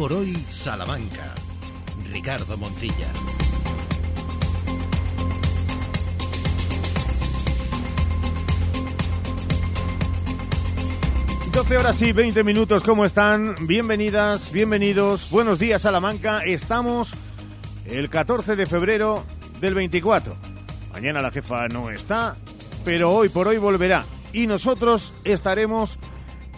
por hoy Salamanca. Ricardo Montilla. 12 horas y 20 minutos, ¿cómo están? Bienvenidas, bienvenidos, buenos días Salamanca. Estamos el 14 de febrero del 24. Mañana la jefa no está, pero hoy por hoy volverá. Y nosotros estaremos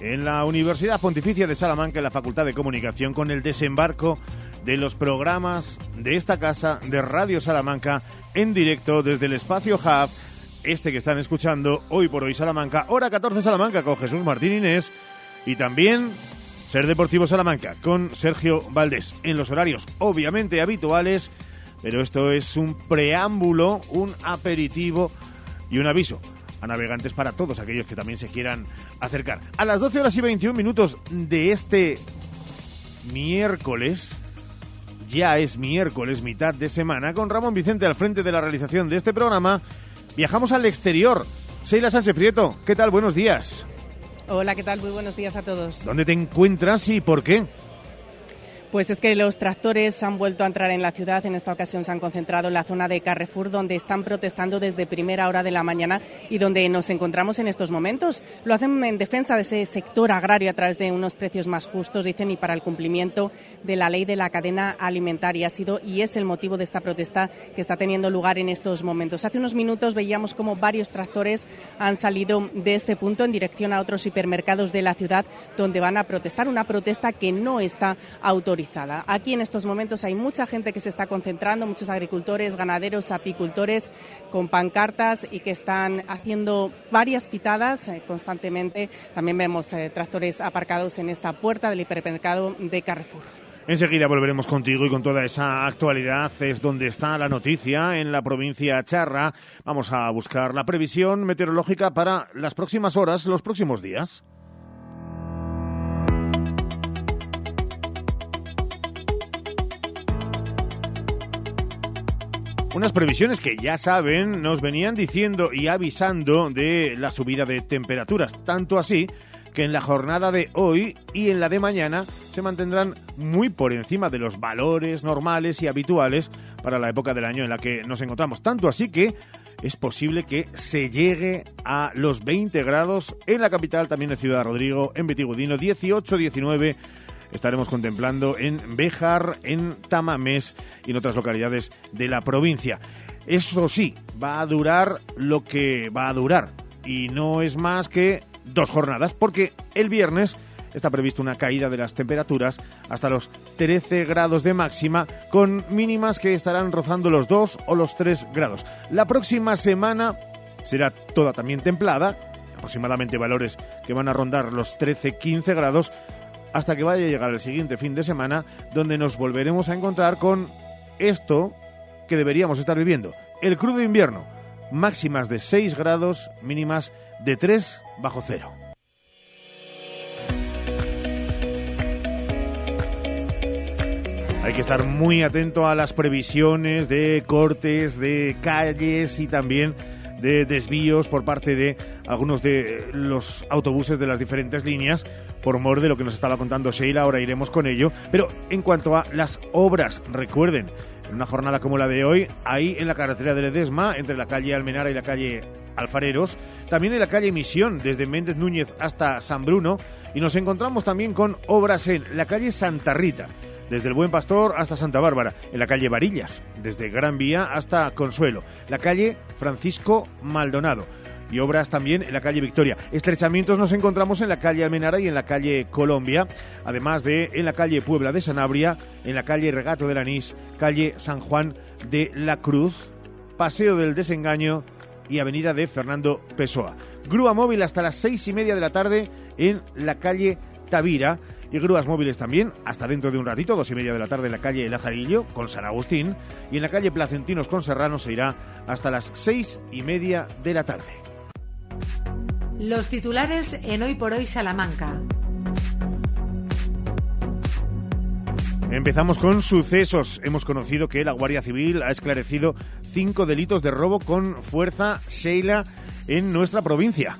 en la Universidad Pontificia de Salamanca, en la Facultad de Comunicación, con el desembarco de los programas de esta casa de Radio Salamanca en directo desde el espacio Hub este que están escuchando hoy por hoy Salamanca, hora 14 Salamanca con Jesús Martín Inés y también Ser Deportivo Salamanca con Sergio Valdés. En los horarios obviamente habituales, pero esto es un preámbulo, un aperitivo y un aviso a navegantes para todos aquellos que también se quieran acercar. A las 12 horas y 21 minutos de este miércoles, ya es miércoles, mitad de semana, con Ramón Vicente al frente de la realización de este programa, Viajamos al exterior. Seila Sánchez Prieto, ¿qué tal? Buenos días. Hola, ¿qué tal? Muy buenos días a todos. ¿Dónde te encuentras y por qué? Pues es que los tractores han vuelto a entrar en la ciudad. En esta ocasión se han concentrado en la zona de Carrefour, donde están protestando desde primera hora de la mañana y donde nos encontramos en estos momentos. Lo hacen en defensa de ese sector agrario a través de unos precios más justos, dicen, y para el cumplimiento de la ley de la cadena alimentaria. Ha sido y es el motivo de esta protesta que está teniendo lugar en estos momentos. Hace unos minutos veíamos cómo varios tractores han salido de este punto en dirección a otros hipermercados de la ciudad, donde van a protestar. Una protesta que no está autorizada Aquí en estos momentos hay mucha gente que se está concentrando, muchos agricultores, ganaderos, apicultores con pancartas y que están haciendo varias quitadas eh, constantemente. También vemos eh, tractores aparcados en esta puerta del hipermercado de Carrefour. Enseguida volveremos contigo y con toda esa actualidad es donde está la noticia en la provincia Charra. Vamos a buscar la previsión meteorológica para las próximas horas, los próximos días. Unas previsiones que ya saben, nos venían diciendo y avisando de la subida de temperaturas, tanto así que en la jornada de hoy y en la de mañana se mantendrán muy por encima de los valores normales y habituales para la época del año en la que nos encontramos. Tanto así que es posible que se llegue a los 20 grados en la capital, también en Ciudad Rodrigo, en Betigudino, 18, 19 estaremos contemplando en Béjar, en Tamamés y en otras localidades de la provincia. Eso sí, va a durar lo que va a durar y no es más que dos jornadas porque el viernes está previsto una caída de las temperaturas hasta los 13 grados de máxima, con mínimas que estarán rozando los 2 o los 3 grados. La próxima semana será toda también templada, aproximadamente valores que van a rondar los 13-15 grados, hasta que vaya a llegar el siguiente fin de semana, donde nos volveremos a encontrar con esto que deberíamos estar viviendo, el crudo invierno, máximas de 6 grados, mínimas de 3 bajo cero. Hay que estar muy atento a las previsiones de cortes de calles y también de desvíos por parte de algunos de los autobuses de las diferentes líneas, por mor de lo que nos estaba contando Sheila, ahora iremos con ello. Pero en cuanto a las obras, recuerden, en una jornada como la de hoy, ahí en la carretera de Ledesma, entre la calle Almenara y la calle Alfareros, también en la calle Misión, desde Méndez Núñez hasta San Bruno, y nos encontramos también con obras en la calle Santa Rita desde el Buen Pastor hasta Santa Bárbara, en la calle Varillas, desde Gran Vía hasta Consuelo, la calle Francisco Maldonado y obras también en la calle Victoria. Estrechamientos nos encontramos en la calle Almenara y en la calle Colombia, además de en la calle Puebla de Sanabria, en la calle Regato del Anís, calle San Juan de la Cruz, Paseo del Desengaño y Avenida de Fernando Pessoa. Grúa móvil hasta las seis y media de la tarde en la calle Tavira y grúas móviles también, hasta dentro de un ratito, dos y media de la tarde en la calle Lazarillo con San Agustín y en la calle Placentinos con Serrano se irá hasta las seis y media de la tarde. Los titulares en Hoy por Hoy Salamanca. Empezamos con sucesos. Hemos conocido que la Guardia Civil ha esclarecido cinco delitos de robo con fuerza Sheila en nuestra provincia.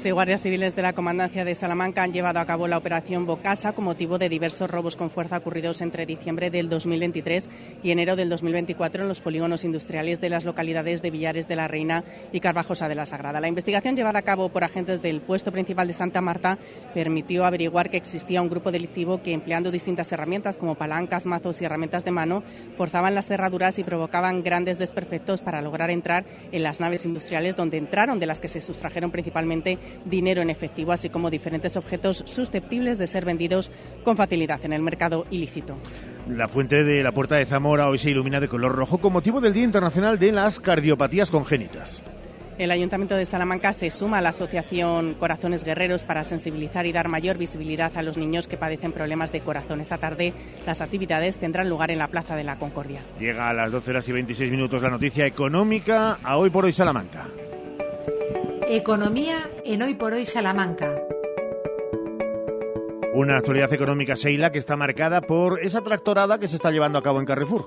Sí, guardias civiles de la Comandancia de Salamanca han llevado a cabo la operación Bocasa con motivo de diversos robos con fuerza ocurridos entre diciembre del 2023 y enero del 2024 en los polígonos industriales de las localidades de Villares de la Reina y Carvajosa de la Sagrada. La investigación llevada a cabo por agentes del puesto principal de Santa Marta permitió averiguar que existía un grupo delictivo que, empleando distintas herramientas como palancas, mazos y herramientas de mano, forzaban las cerraduras y provocaban grandes desperfectos para lograr entrar en las naves industriales donde entraron, de las que se sustrajeron principalmente dinero en efectivo, así como diferentes objetos susceptibles de ser vendidos con facilidad en el mercado ilícito. La fuente de la Puerta de Zamora hoy se ilumina de color rojo con motivo del Día Internacional de las Cardiopatías Congénitas. El Ayuntamiento de Salamanca se suma a la Asociación Corazones Guerreros para sensibilizar y dar mayor visibilidad a los niños que padecen problemas de corazón. Esta tarde las actividades tendrán lugar en la Plaza de la Concordia. Llega a las 12 horas y 26 minutos la noticia económica a hoy por hoy Salamanca. Economía en Hoy por Hoy Salamanca. Una actualidad económica, Seila, que está marcada por esa tractorada que se está llevando a cabo en Carrefour.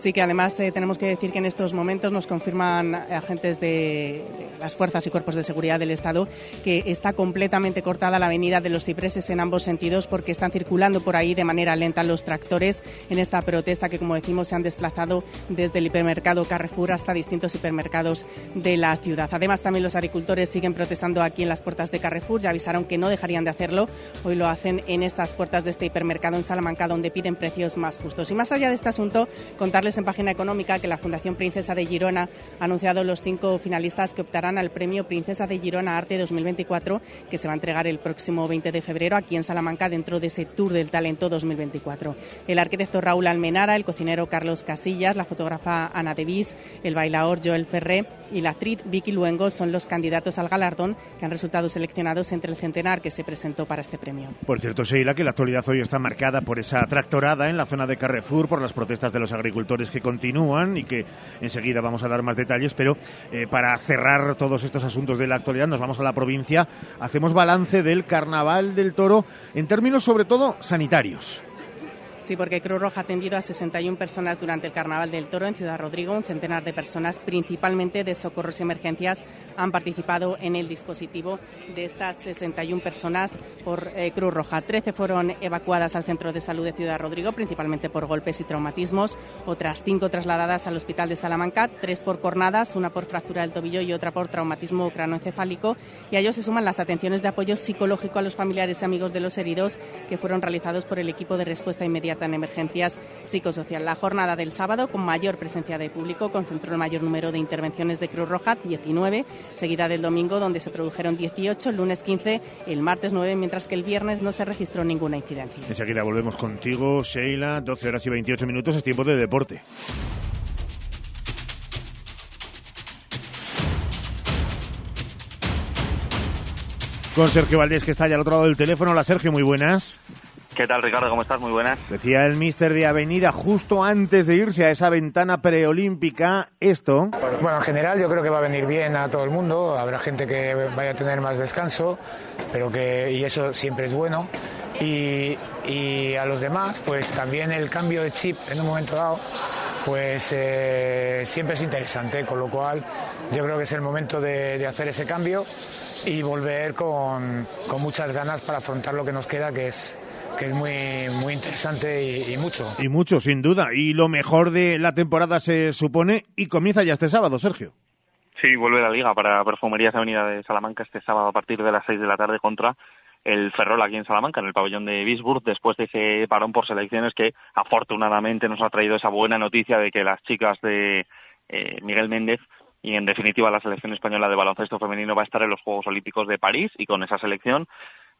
Sí, que además eh, tenemos que decir que en estos momentos nos confirman agentes de, las fuerzas y cuerpos de seguridad del Estado que está completamente cortada la avenida de los Cipreses en ambos sentidos porque están circulando por ahí de manera lenta los tractores en esta protesta que, como decimos, se han desplazado desde el hipermercado Carrefour hasta distintos hipermercados de la ciudad. Además, también los agricultores siguen protestando aquí en las puertas de Carrefour. Ya avisaron que no dejarían de hacerlo. Hoy lo hacen en estas puertas de este hipermercado en Salamanca, donde piden precios más justos. Y más allá de este asunto, contarles en página económica que la Fundación Princesa de Girona ha anunciado los cinco finalistas que optarán al premio Princesa de Girona Arte 2024, que se va a entregar el próximo 20 de febrero aquí en Salamanca dentro de ese Tour del Talento 2024. El arquitecto Raúl Almenara, el cocinero Carlos Casillas, la fotógrafa Ana Devis, el bailador Joel Ferré y la actriz Vicky Luengo son los candidatos al galardón que han resultado seleccionados entre el centenar que se presentó para este premio. Por cierto, Sheila, que la actualidad hoy está marcada por esa tractorada en la zona de Carrefour, por las protestas de los agricultores que continúan y que enseguida vamos a dar más detalles, pero eh, para cerrar todos estos asuntos de la actualidad nos vamos a la provincia, hacemos balance del Carnaval del Toro en términos sobre todo sanitarios. Sí, porque Cruz Roja ha atendido a 61 personas durante el Carnaval del Toro en Ciudad Rodrigo. Un centenar de personas, principalmente de socorros y emergencias, han participado en el dispositivo de estas 61 personas por eh, Cruz Roja. 13 fueron evacuadas al Centro de Salud de Ciudad Rodrigo, principalmente por golpes y traumatismos. Otras cinco trasladadas al Hospital de Salamanca, tres por cornadas, una por fractura del tobillo y otra por traumatismo cranoencefálico. Y a ellos se suman las atenciones de apoyo psicológico a los familiares y amigos de los heridos que fueron realizados por el equipo de respuesta inmediata en emergencias psicosocial. La jornada del sábado, con mayor presencia de público, concentró el mayor número de intervenciones de Cruz Roja, 19, seguida del domingo, donde se produjeron 18, el lunes 15, el martes 9, mientras que el viernes no se registró ninguna incidencia. Enseguida volvemos contigo, Sheila, 12 horas y 28 minutos, es tiempo de deporte. Con Sergio Valdés, que está allá al otro lado del teléfono. Hola, Sergio, muy buenas. ¿Qué tal, Ricardo? ¿Cómo estás? Muy buenas. Decía el mister de Avenida justo antes de irse a esa ventana preolímpica esto. Bueno, en general yo creo que va a venir bien a todo el mundo. Habrá gente que vaya a tener más descanso, pero que y eso siempre es bueno. Y, y a los demás, pues también el cambio de chip en un momento dado, pues eh, siempre es interesante. Con lo cual yo creo que es el momento de, de hacer ese cambio y volver con, con muchas ganas para afrontar lo que nos queda, que es que es muy, muy interesante y, y, mucho. Y mucho, sin duda. Y lo mejor de la temporada se supone y comienza ya este sábado, Sergio. Sí, vuelve la liga para Perfumerías Avenida de Salamanca este sábado a partir de las 6 de la tarde contra el Ferrol aquí en Salamanca, en el pabellón de Bisburg, después de ese parón por selecciones que afortunadamente nos ha traído esa buena noticia de que las chicas de eh, Miguel Méndez y en definitiva la selección española de baloncesto femenino va a estar en los Juegos Olímpicos de París y con esa selección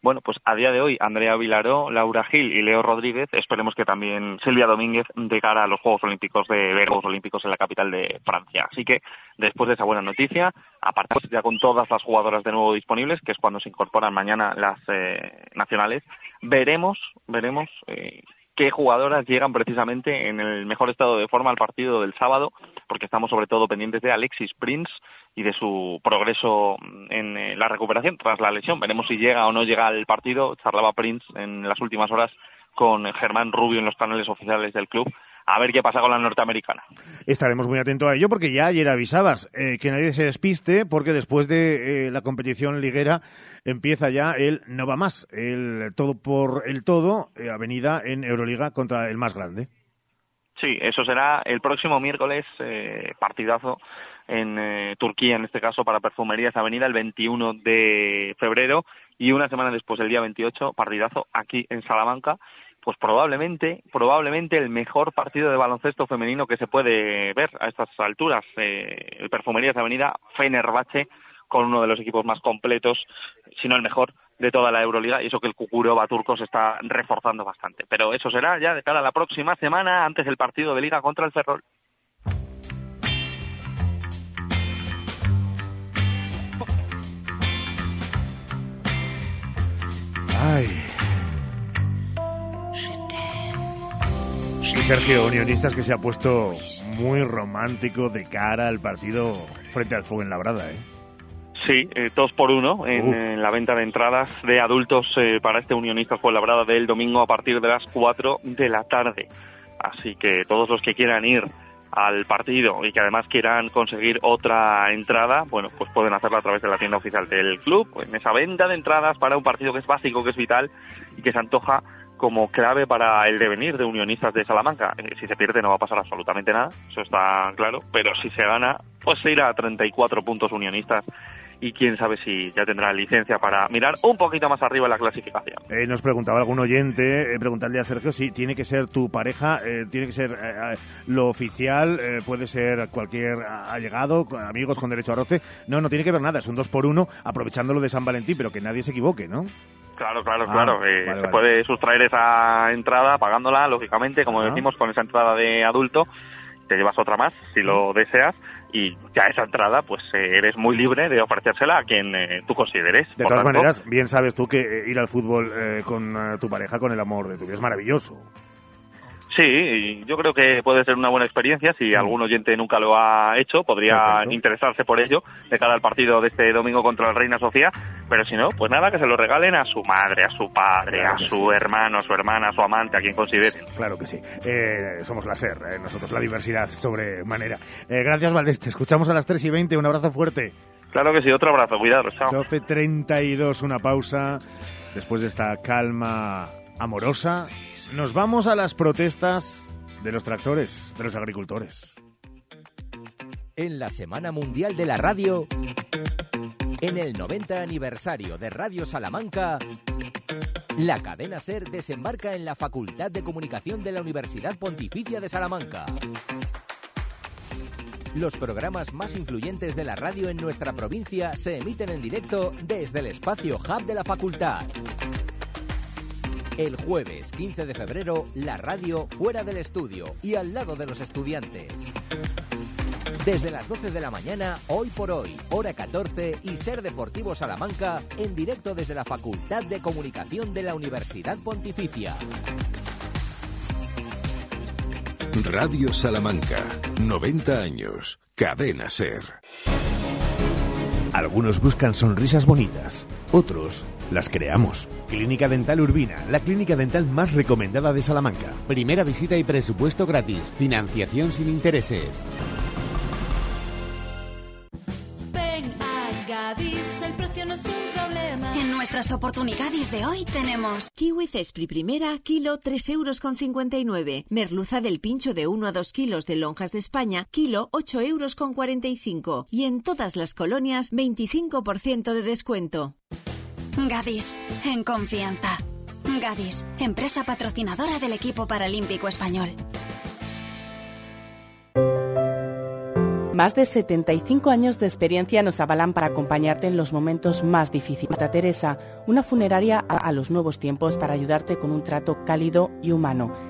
bueno, pues a día de hoy Andrea Vilaró, Laura Gil y Leo Rodríguez, esperemos que también Silvia Domínguez de a los Juegos Olímpicos de Juegos Olímpicos en la capital de Francia. Así que después de esa buena noticia, aparte ya con todas las jugadoras de nuevo disponibles, que es cuando se incorporan mañana las eh, nacionales, veremos, veremos eh, qué jugadoras llegan precisamente en el mejor estado de forma al partido del sábado, porque estamos sobre todo pendientes de Alexis Prince, y de su progreso en eh, la recuperación tras la lesión. Veremos si llega o no llega al partido. Charlaba Prince en las últimas horas con Germán Rubio en los canales oficiales del club a ver qué pasa con la norteamericana. Estaremos muy atentos a ello porque ya ayer avisabas eh, que nadie se despiste porque después de eh, la competición liguera empieza ya el no va más, el todo por el todo, eh, avenida en Euroliga contra el más grande. Sí, eso será el próximo miércoles, partidazo en Turquía, en este caso para Perfumerías Avenida, el 21 de febrero, y una semana después, el día 28, partidazo aquí en Salamanca pues probablemente, probablemente el mejor partido de baloncesto femenino que se puede ver a estas alturas. Eh, Perfumerías Avenida Fenerbahce con uno de los equipos más completos, si no el mejor, de toda la Euroliga, y eso que el Cucurova turco se está reforzando bastante. Pero eso será ya de cara a la próxima semana, antes del partido de Liga contra el Ferrol. Ay, Sergio, Unionistas que se ha puesto muy romántico de cara al partido frente al Fuego en Labrada, ¿eh? Sí, eh, dos por uno en, la venta de entradas de adultos eh, para este Unionistas Labrada del domingo a partir de las 4 de la tarde. Así que todos los que quieran ir al partido y que además quieran conseguir otra entrada, bueno, pues pueden hacerlo a través de la tienda oficial del club, en esa venta de entradas para un partido que es básico, que es vital y que se antoja como clave para el devenir de Unionistas de Salamanca. Eh, si se pierde no va a pasar absolutamente nada, eso está claro, pero si se gana, pues se irá a 34 puntos Unionistas y quién sabe si ya tendrá licencia para mirar un poquito más arriba la clasificación. Eh, nos preguntaba algún oyente, eh, preguntarle a Sergio si tiene que ser tu pareja, eh, tiene que ser lo oficial, puede ser cualquier allegado, amigos con derecho a roce. No, no tiene que ver nada, es un dos por uno, aprovechándolo de San Valentín, pero que nadie se equivoque, ¿no? Claro, claro, ah, claro. se puede sustraer esa entrada pagándola, lógicamente, como decimos, con esa entrada de adulto. Te llevas otra más si lo deseas y ya esa entrada, pues eh, eres muy libre de ofrecérsela a quien eh, tú consideres. De todas maneras, bien sabes tú que eh, ir al fútbol con tu pareja, con el amor de tu vida, es maravilloso. Sí, yo creo que puede ser una buena experiencia. Si mm. algún oyente nunca lo ha hecho, podría interesarse por ello de cara al partido de este domingo contra la Reina Sofía. Pero si no, pues nada, que se lo regalen a su madre, a su padre, a su hermano, a su hermana, a su amante, a quien considere. Claro que sí. Eh, somos la SER, eh, nosotros la diversidad sobremanera. Eh, gracias, Valdés. Te escuchamos a las 3 y 20. Un abrazo fuerte. Claro que sí, otro abrazo. Cuidado, chao. 12.32, una pausa. Después de esta calma amorosa, nos vamos a las protestas de los tractores, de los agricultores. En la Semana Mundial de la Radio, en el 90 aniversario de Radio Salamanca, la cadena SER desembarca en la Facultad de Comunicación de la Universidad Pontificia de Salamanca. Los programas más influyentes de la radio en nuestra provincia se emiten en directo desde el espacio Hub de la facultad. El jueves 15 de febrero, la radio fuera del estudio y al lado de los estudiantes. Desde las 12 de la mañana, hoy por hoy, hora 14 y Ser Deportivo Salamanca, en directo desde la Facultad de Comunicación de la Universidad Pontificia. Radio Salamanca, 90 años, cadena Ser. Algunos buscan sonrisas bonitas, otros las creamos. Clínica Dental Urbina, la clínica dental más recomendada de Salamanca. Primera visita y presupuesto gratis. Financiación sin intereses. Ven a Gadis, el precio no es un problema. En nuestras oportunidades de hoy tenemos Kiwi Cespri primera, kilo 3 euros con 59. Merluza del pincho de 1 a 2 kilos de lonjas de España, kilo 8 euros con 45. Y en todas las colonias, 25% de descuento. Gadis, en confianza. Gadis, empresa patrocinadora del equipo paralímpico español. Más de 75 años de experiencia nos avalan para acompañarte en los momentos más difíciles. Santa Teresa, una funeraria a los nuevos tiempos para ayudarte con un trato cálido y humano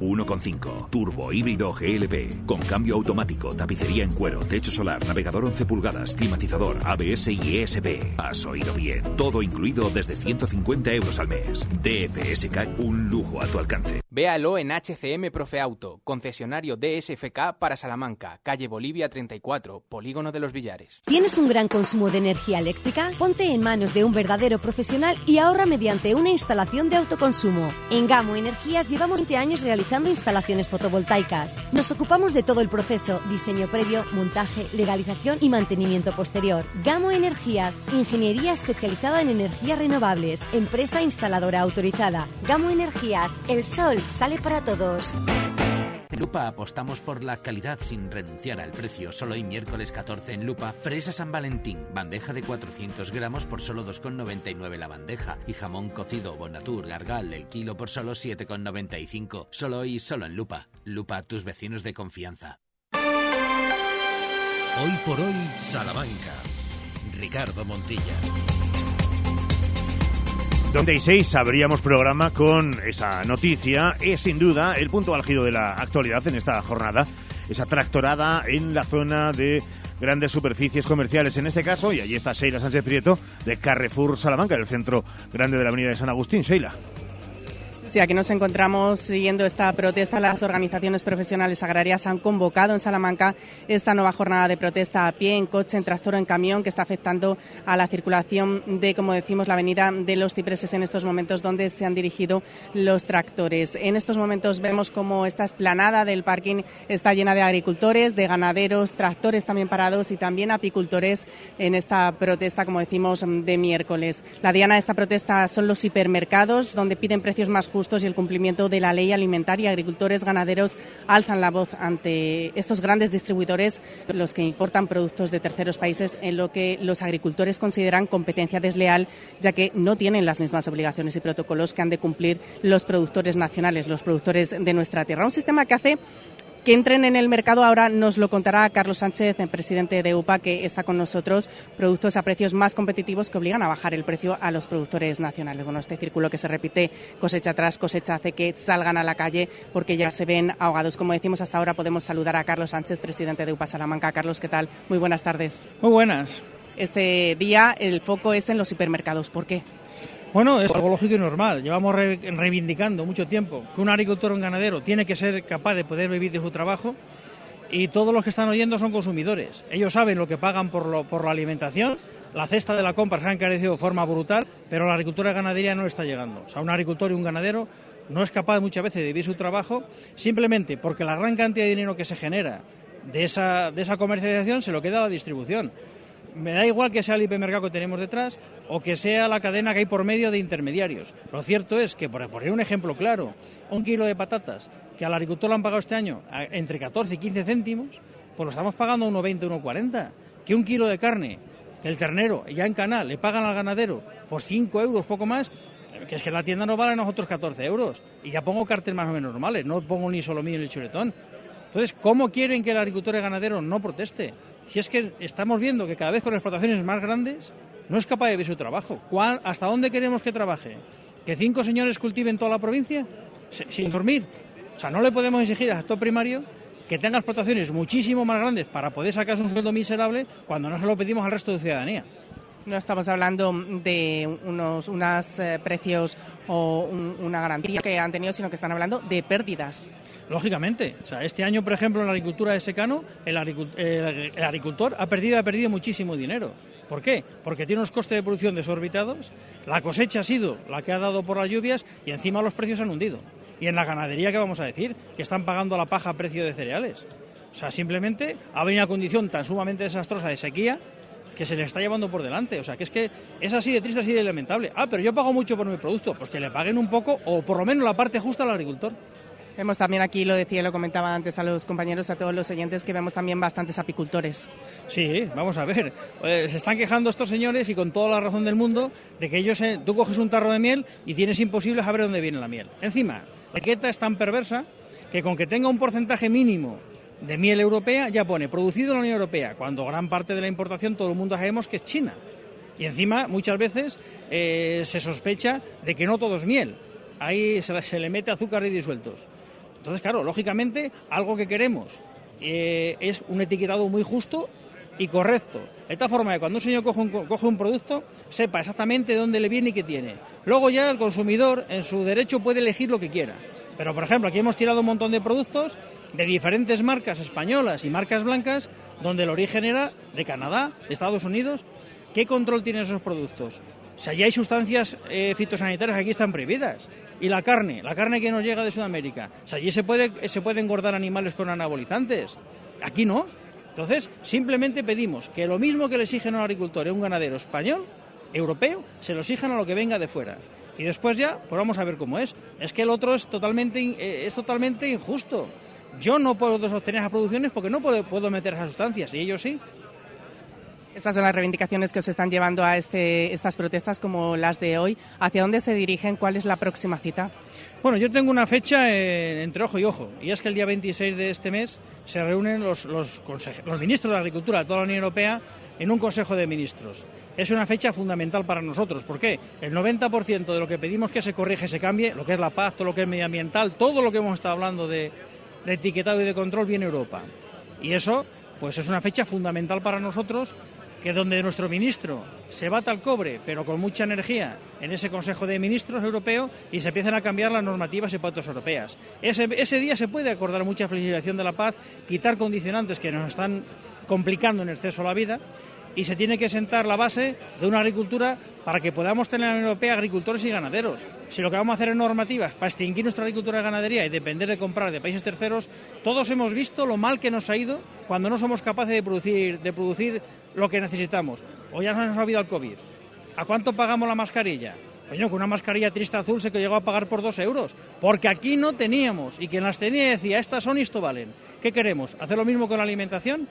1,5. Turbo híbrido GLP. Con cambio automático, tapicería en cuero, techo solar, navegador 11 pulgadas, climatizador, ABS y ESP. Has oído bien. Todo incluido desde 150 euros al mes. DFSK, un lujo a tu alcance. Véalo en HCM Profe Auto, concesionario DSFK para Salamanca, calle Bolivia 34, Polígono de los Villares. ¿Tienes un gran consumo de energía eléctrica? Ponte en manos de un verdadero profesional y ahorra mediante una instalación de autoconsumo. En Gamo Energías llevamos 20 años realizando instalaciones fotovoltaicas. Nos ocupamos de todo el proceso, diseño previo, montaje, legalización y mantenimiento posterior. Gamo Energías, ingeniería especializada en energías renovables, empresa instaladora autorizada. Gamo Energías, el sol sale para todos. Lupa apostamos por la calidad sin renunciar al precio. Solo hoy miércoles 14 en Lupa, fresa San Valentín, bandeja de 400 gramos por solo 2,99 la bandeja y jamón cocido Bonatur Gargal el kilo por solo 7,95. Solo hoy, solo en Lupa. Lupa, tus vecinos de confianza. Hoy por hoy, Salamanca. Ricardo Montilla. Donde hay seis abríamos programa con esa noticia. Es sin duda el punto álgido de la actualidad en esta jornada. Esa tractorada en la zona de grandes superficies comerciales en este caso. Y allí está Sheila Sánchez Prieto de Carrefour Salamanca, el centro grande de la avenida de San Agustín. Sheila. Sí, aquí nos encontramos siguiendo esta protesta. Las organizaciones profesionales agrarias han convocado en Salamanca esta nueva jornada de protesta a pie, en coche, en tractor o en camión, que está afectando a la circulación de, como decimos, la avenida de los Cipreses en estos momentos donde se han dirigido los tractores. En estos momentos vemos como esta esplanada del parking está llena de agricultores, de ganaderos, tractores también parados y también apicultores en esta protesta, como decimos, de miércoles. La diana de esta protesta son los hipermercados, donde piden precios más justos y el cumplimiento de la ley alimentaria. Agricultores, ganaderos alzan la voz ante estos grandes distribuidores, los que importan productos de terceros países, en lo que los agricultores consideran competencia desleal, ya que no tienen las mismas obligaciones y protocolos que han de cumplir los productores nacionales, los productores de nuestra tierra. Un sistema que hace que entren en el mercado. Ahora nos lo contará Carlos Sánchez, el presidente de UPA, que está con nosotros, productos a precios más competitivos que obligan a bajar el precio a los productores nacionales. Bueno, este círculo que se repite cosecha tras cosecha hace que salgan a la calle porque ya se ven ahogados. Como decimos hasta ahora, podemos saludar a Carlos Sánchez, presidente de UPA Salamanca. Carlos, ¿qué tal? Muy buenas tardes. Muy buenas. Este día el foco es en los hipermercados. ¿Por qué? Bueno, es algo lógico y normal. Llevamos reivindicando mucho tiempo que un agricultor o un ganadero tiene que ser capaz de poder vivir de su trabajo y todos los que están oyendo son consumidores. Ellos saben lo que pagan por, lo, por la alimentación, la cesta de la compra se ha encarecido de forma brutal, pero la agricultura y ganadería no está llegando. O sea, un agricultor y un ganadero no es capaz muchas veces de vivir su trabajo simplemente porque la gran cantidad de dinero que se genera de esa, de esa comercialización se lo queda a la distribución me da igual que sea el hipermercado que tenemos detrás o que sea la cadena que hay por medio de intermediarios. Lo cierto es que, por poner un ejemplo claro, un kilo de patatas que al agricultor le han pagado este año entre 14 y 15 céntimos, pues lo estamos pagando a 1,20, 1,40. Que un kilo de carne, que el ternero ya en canal le pagan al ganadero por 5 euros, poco más, que es que la tienda no vale a nosotros 14 euros. Y ya pongo cartel más o menos normales, no pongo ni solo mío ni el chuletón. Entonces, ¿cómo quieren que el agricultor y ganadero no proteste? Si es que estamos viendo que cada vez con explotaciones más grandes no es capaz de ver su trabajo. ¿Hasta dónde queremos que trabaje? ¿Que cinco señores cultiven toda la provincia sin dormir? O sea, no le podemos exigir al sector primario que tenga explotaciones muchísimo más grandes para poder sacar un sueldo miserable cuando no se lo pedimos al resto de ciudadanía. No estamos hablando de unos unos eh, precios o una garantía que han tenido, sino que están hablando de pérdidas. Lógicamente. O sea, este año, por ejemplo, en la agricultura de secano, el, agricultor ha perdido, ha perdido muchísimo dinero. ¿Por qué? Porque tiene unos costes de producción desorbitados, la cosecha ha sido la que ha dado por las lluvias y encima los precios han hundido. Y en la ganadería, ¿qué vamos a decir? Que están pagando la paja a precio de cereales. O sea, simplemente ha venido una condición tan sumamente desastrosa de sequía que se le está llevando por delante. O sea, que es que es así de triste, así de lamentable. Ah, pero yo pago mucho por mi producto. Pues que le paguen un poco o por lo menos la parte justa al agricultor. Vemos también aquí, lo decía, lo comentaba antes a los compañeros, a todos los oyentes, que vemos también bastantes apicultores. Sí, vamos a ver. Se están quejando estos señores y con toda la razón del mundo de que ellos, eh, tú coges un tarro de miel y tienes imposible saber dónde viene la miel. Encima, la etiqueta es tan perversa que con que tenga un porcentaje mínimo de miel europea ya pone producido en la Unión Europea, cuando gran parte de la importación todo el mundo sabemos que es China. Y encima, muchas veces eh, se sospecha de que no todo es miel. Ahí se, se le mete azúcar y disueltos. Entonces, claro, lógicamente, algo que queremos eh, es un etiquetado muy justo y correcto. De esta forma que cuando un señor coge un, producto, sepa exactamente dónde le viene y qué tiene. Luego ya el consumidor, en su derecho, puede elegir lo que quiera. Pero, por ejemplo, aquí hemos tirado un montón de productos de diferentes marcas españolas y marcas blancas, donde el origen era de Canadá, de Estados Unidos. ¿Qué control tienen esos productos? O sea, ya hay sustancias eh, fitosanitarias aquí están prohibidas. Y la carne, la carne que nos llega de Sudamérica. O allí se puede, se puede engordar animales con anabolizantes. Aquí no. Entonces, simplemente pedimos que lo mismo que le exigen a un agricultor y a un ganadero español, europeo, se lo exijan a lo que venga de fuera. Y después ya, pues vamos a ver cómo es. Es que el otro es totalmente, eh, es totalmente injusto. Yo no puedo sostener esas producciones porque no puedo, puedo meter esas sustancias, y ellos sí. Estas son las reivindicaciones que os están llevando a este, estas protestas como las de hoy. ¿Hacia dónde se dirigen? ¿Cuál es la próxima cita? Bueno, yo tengo una fecha entre ojo y ojo, y es que el día 26 de este mes se reúnen los, los, los ministros de Agricultura de toda la Unión Europea en un Consejo de Ministros. Es una fecha fundamental para nosotros. ¿Por qué? El 90% de lo que pedimos que se corrige, se cambie, lo que es la paz, todo lo que es medioambiental, todo lo que hemos estado hablando de, de etiquetado y de control viene Europa. Y eso, pues es una fecha fundamental para nosotros que donde nuestro ministro se bata al cobre, pero con mucha energía, en ese Consejo de Ministros europeo y se empiezan a cambiar las normativas y pautas europeas. Ese, ese día se puede acordar mucha flexibilización de la paz, quitar condicionantes que nos están complicando en exceso la vida y se tiene que sentar la base de una agricultura para que podamos tener en la Unión Europea agricultores y ganaderos. Si lo que vamos a hacer es normativas para extinguir nuestra agricultura y ganadería y depender de comprar de países terceros, todos hemos visto lo mal que nos ha ido cuando no somos capaces de producir, de producir lo que necesitamos. O ya nos ha habido el COVID. ¿A cuánto pagamos la mascarilla? Coño, con una mascarilla triste azul se que llegó a pagar por dos euros. Porque aquí no teníamos. Y quien las tenía decía, estas son y esto valen. ¿Qué queremos? ¿Hacer lo mismo con la alimentación?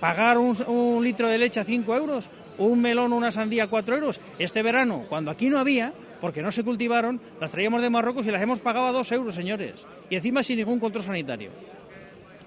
¿Pagar un, un litro de leche a cinco euros? ¿Un melón o una sandía a cuatro euros? Este verano, cuando aquí no había, porque no se cultivaron, las traíamos de Marruecos y las hemos pagado a dos euros, señores. Y encima sin ningún control sanitario.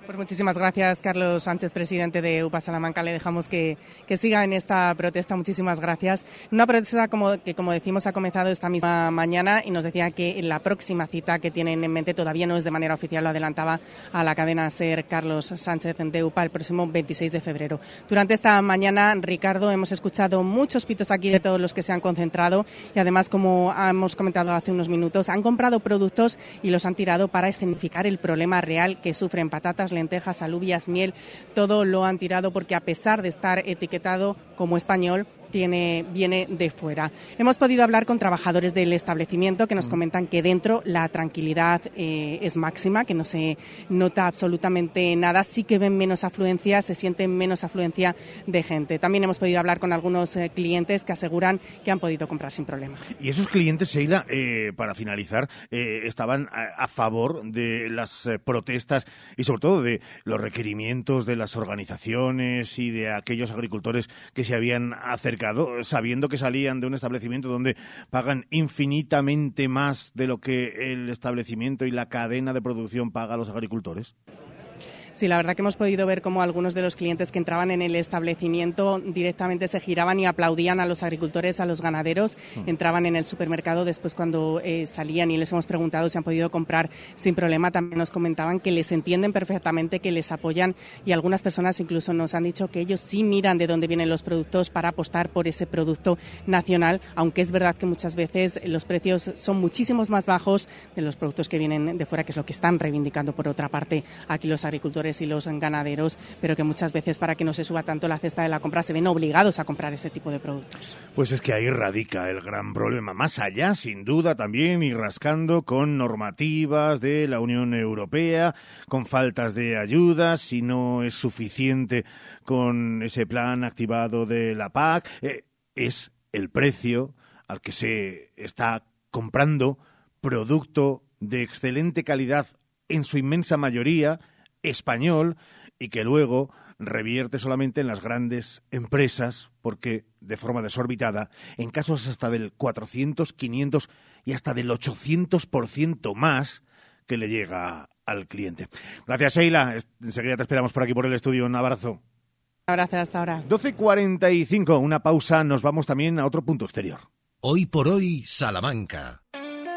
Pues muchísimas gracias, Carlos Sánchez, presidente de UPA Salamanca. Le dejamos que, que, siga en esta protesta. Muchísimas gracias. Una protesta como, que, como decimos, ha comenzado esta misma mañana y nos decía que la próxima cita que tienen en mente todavía no es de manera oficial, lo adelantaba a la cadena SER Carlos Sánchez de UPA el próximo 26 de febrero. Durante esta mañana, Ricardo, hemos escuchado muchos pitos aquí de todos los que se han concentrado y además, como hemos comentado hace unos minutos, han comprado productos y los han tirado para escenificar el problema real que sufren patatas, lentejas, alubias, miel, todo lo han tirado porque a pesar de estar etiquetado como español, tiene, viene de fuera. Hemos podido hablar con trabajadores del establecimiento que nos comentan que dentro la tranquilidad eh, es máxima, que no se nota absolutamente nada, sí que ven menos afluencia, se siente menos afluencia de gente. También hemos podido hablar con algunos eh, clientes que aseguran que han podido comprar sin problema. Y esos clientes, Sheila, eh, para finalizar, eh, estaban a, a, favor de las eh, protestas y sobre todo de los requerimientos de las organizaciones y de aquellos agricultores que se habían acercado sabiendo que salían de un establecimiento donde pagan infinitamente más de lo que el establecimiento y la cadena de producción paga a los agricultores? Sí, la verdad que hemos podido ver cómo algunos de los clientes que entraban en el establecimiento directamente se giraban y aplaudían a los agricultores, a los ganaderos, mm. entraban en el supermercado después cuando eh, salían y les hemos preguntado si han podido comprar sin problema. También nos comentaban que les entienden perfectamente, que les apoyan y algunas personas incluso nos han dicho que ellos sí miran de dónde vienen los productos para apostar por ese producto nacional, aunque es verdad que muchas veces los precios son muchísimos más bajos de los productos que vienen de fuera, que es lo que están reivindicando por otra parte aquí los agricultores y los ganaderos, pero que muchas veces para que no se suba tanto la cesta de la compra se ven obligados a comprar ese tipo de productos. Pues es que ahí radica el gran problema. Más allá, sin duda, también y rascando con normativas de la Unión Europea, con faltas de ayuda, si no es suficiente con ese plan activado de la PAC, eh, es el precio al que se está comprando producto de excelente calidad en su inmensa mayoría español y que luego revierte solamente en las grandes empresas porque de forma desorbitada en casos hasta del 400, 500 y hasta del 800% más que le llega al cliente. Gracias, Sheila. Enseguida te esperamos por aquí por el estudio. Un abrazo. Un abrazo hasta ahora. 12.45, una pausa. Nos vamos también a otro punto exterior. Hoy por hoy, Salamanca.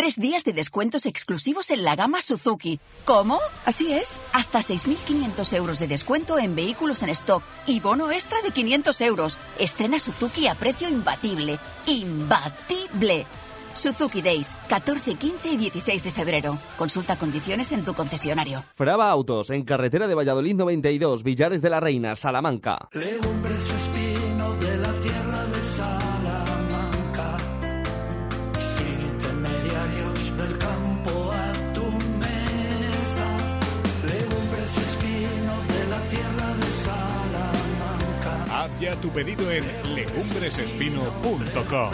Tres días de descuentos exclusivos en la gama Suzuki. ¿Cómo? Así es. Hasta 6.500 euros de descuento en vehículos en stock y bono extra de 500 euros. Estrena Suzuki a precio imbatible. ¡Imbatible! Suzuki Days, 14, 15 y 16 de febrero. Consulta condiciones en tu concesionario. Fraba Autos, en carretera de Valladolid 92, Villares de la Reina, Salamanca. Legumbres espino de la ya tu pedido en legumbresespino.com.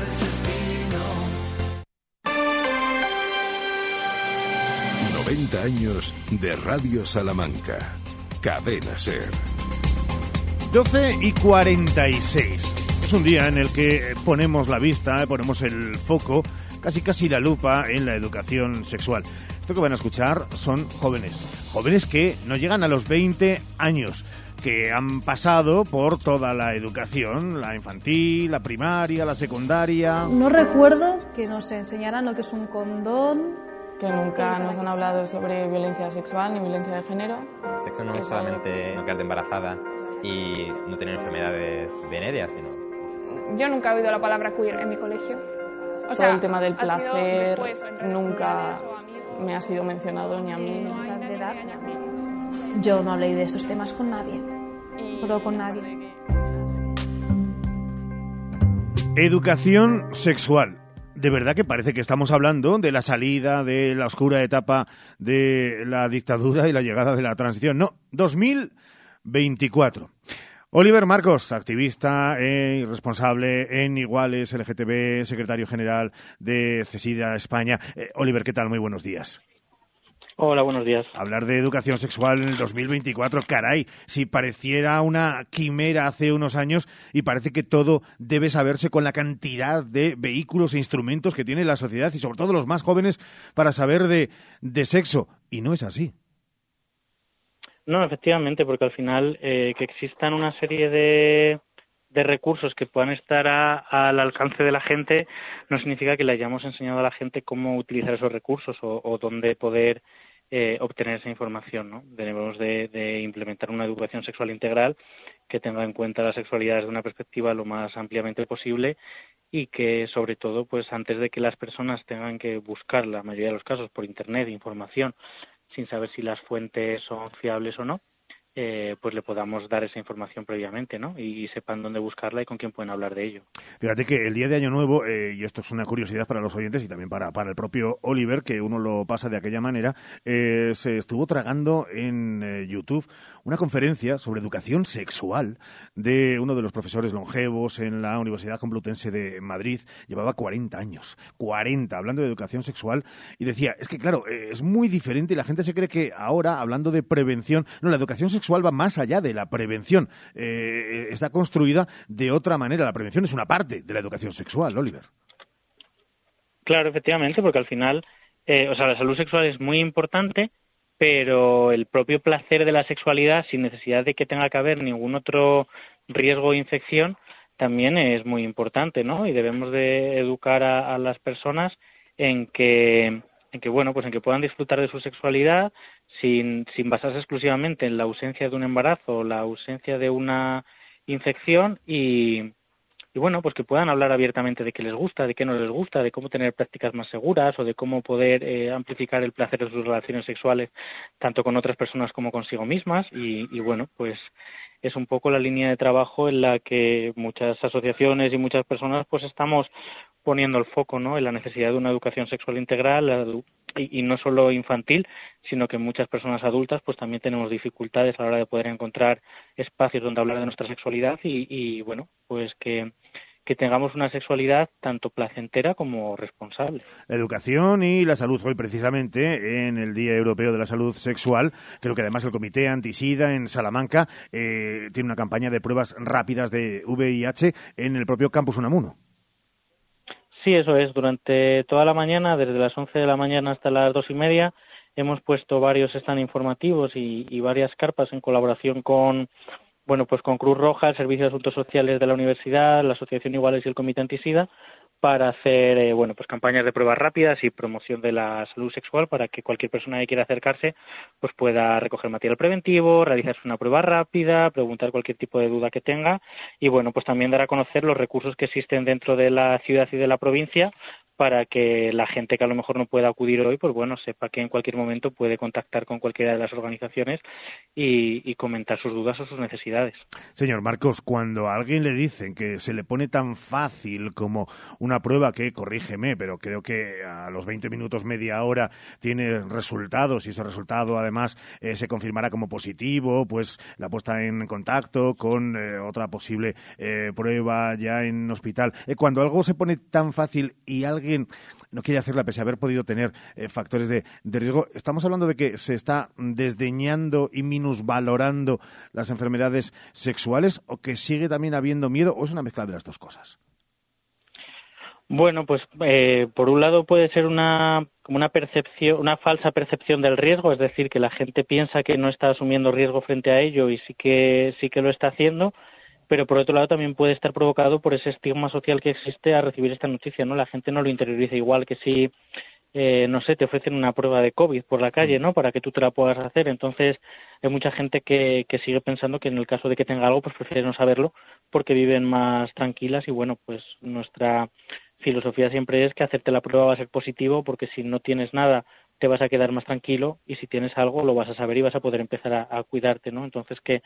90 años de Radio Salamanca. Cadena Ser. 12 y 46. Es un día en el que ponemos la vista, ponemos el foco, casi casi la lupa en la educación sexual. Esto que van a escuchar son jóvenes, jóvenes que no llegan a los 20 años, que han pasado por toda la educación, la infantil, la primaria, la secundaria. No recuerdo que nos enseñaran lo que es un condón. que nunca nos han hablado sobre violencia sexual ni violencia de género. Sexo no es solamente no quedarte embarazada y no tener enfermedades venéreas, sino... Yo nunca he oído la palabra queer en mi colegio. O Todo el tema del placer después, nunca me ha sido mencionado ni a mí. No edad. Yo no hablé de esos temas con nadie. Pero con nadie. Educación sexual. De verdad que parece que estamos hablando de la salida de la oscura etapa de la dictadura y la llegada de la transición. No, 2024. Oliver Marcos, activista e responsable en Iguales LGTB, secretario general de CESIDA España. Eh, Oliver, ¿qué tal? Muy buenos días. Hola, buenos días. Hablar de educación sexual en el 2024, caray, si pareciera una quimera hace unos años y parece que todo debe saberse con la cantidad de vehículos e instrumentos que tiene la sociedad y sobre todo los más jóvenes para saber de, de sexo. Y no es así. No, efectivamente, porque al final eh, que existan una serie de, de recursos que puedan estar a- al alcance de la gente no significa que le hayamos enseñado a la gente cómo utilizar esos recursos o, o dónde poder eh, obtener esa información. ¿no? Debemos de, implementar una educación sexual integral que tenga en cuenta la sexualidad desde una perspectiva lo más ampliamente posible y que sobre todo pues antes de que las personas tengan que buscar la mayoría de los casos por internet información sin saber si las fuentes son fiables o no eh, pues le podamos dar esa información previamente ¿no? y, sepan dónde buscarla y con quién pueden hablar de ello. Fíjate que el día de Año Nuevo, eh, y esto es una curiosidad para los oyentes y también para, para el propio Oliver, que uno lo pasa de aquella manera, eh, se estuvo tragando en eh, YouTube una conferencia sobre educación sexual de uno de los profesores longevos en la Universidad Complutense de Madrid. Llevaba 40 años, 40, hablando de educación sexual, y decía, es que claro, es muy diferente y la gente se cree que ahora, hablando de prevención, no, la educación sexual va más allá de la prevención. Eh, está construida de otra manera. La prevención es una parte de la educación sexual, Oliver. Claro, efectivamente, porque al final, eh, o sea, la salud sexual es muy importante, pero el propio placer de la sexualidad, sin necesidad de que tenga que haber ningún otro riesgo o infección, también es muy importante, ¿no? Y debemos de educar a las personas en que, en que, bueno, pues en que puedan disfrutar de su sexualidad sin, sin basarse exclusivamente en la ausencia de un embarazo o la ausencia de una infección y, y bueno, pues que puedan hablar abiertamente de qué les gusta, de qué no les gusta, de cómo tener prácticas más seguras o de cómo poder eh, amplificar el placer de sus relaciones sexuales tanto con otras personas como consigo mismas y, bueno, pues es un poco la línea de trabajo en la que muchas asociaciones y muchas personas pues estamos poniendo el foco ¿no? en la necesidad de una educación sexual integral, y, no solo infantil, sino que muchas personas adultas pues también tenemos dificultades a la hora de poder encontrar espacios donde hablar de nuestra sexualidad y, y bueno, pues que que tengamos una sexualidad tanto placentera como responsable. La educación y la salud. Hoy, precisamente, en el Día Europeo de la Salud Sexual, creo que además el Comité Antisida en Salamanca eh, tiene una campaña de pruebas rápidas de VIH en el propio campus Unamuno. Sí, eso es. Durante toda la mañana, desde las 11 de la mañana hasta las dos y media, hemos puesto varios stand informativos y varias carpas en colaboración con bueno, pues con Cruz Roja, el Servicio de Asuntos Sociales de la Universidad, la Asociación Iguales y el Comité Antisida, para hacer eh, bueno pues campañas de pruebas rápidas y promoción de la salud sexual para que cualquier persona que quiera acercarse pues pueda recoger material preventivo, realizarse una prueba rápida, preguntar cualquier tipo de duda que tenga. Y bueno pues también dar a conocer los recursos que existen dentro de la ciudad y de la provincia para que la gente que a lo mejor no pueda acudir hoy, pues bueno, sepa que en cualquier momento puede contactar con cualquiera de las organizaciones y, comentar sus dudas o sus necesidades. Señor Marcos, cuando a alguien le dicen que se le pone tan fácil como una prueba que, corrígeme, pero creo que a los 20 minutos, media hora, tiene resultados y ese resultado además eh, se confirmará como positivo, pues la puesta en contacto con eh, otra posible eh, prueba ya en hospital. cuando algo se pone tan fácil y alguien no quiere hacerla pese a haber podido tener eh, factores de, riesgo. Estamos hablando de que se está desdeñando y minusvalorando las enfermedades sexuales o que sigue también habiendo miedo o es una mezcla de las dos cosas. Bueno, pues eh, por un lado puede ser una una percepción, una falsa percepción del riesgo, es decir, que la gente piensa que no está asumiendo riesgo frente a ello y sí que sí que lo está haciendo pero por otro lado también puede estar provocado por ese estigma social que existe a recibir esta noticia, ¿no? La gente no lo interioriza igual que si, eh, no sé, te ofrecen una prueba de COVID por la calle, ¿no? Para que tú te la puedas hacer. Entonces, hay mucha gente que, que sigue pensando que en el caso de que tenga algo, pues prefiere no saberlo porque viven más tranquilas y bueno, pues nuestra filosofía siempre es que hacerte la prueba va a ser positivo porque si no tienes nada te vas a quedar más tranquilo y si tienes algo lo vas a saber y vas a poder empezar a, cuidarte, ¿no? Entonces que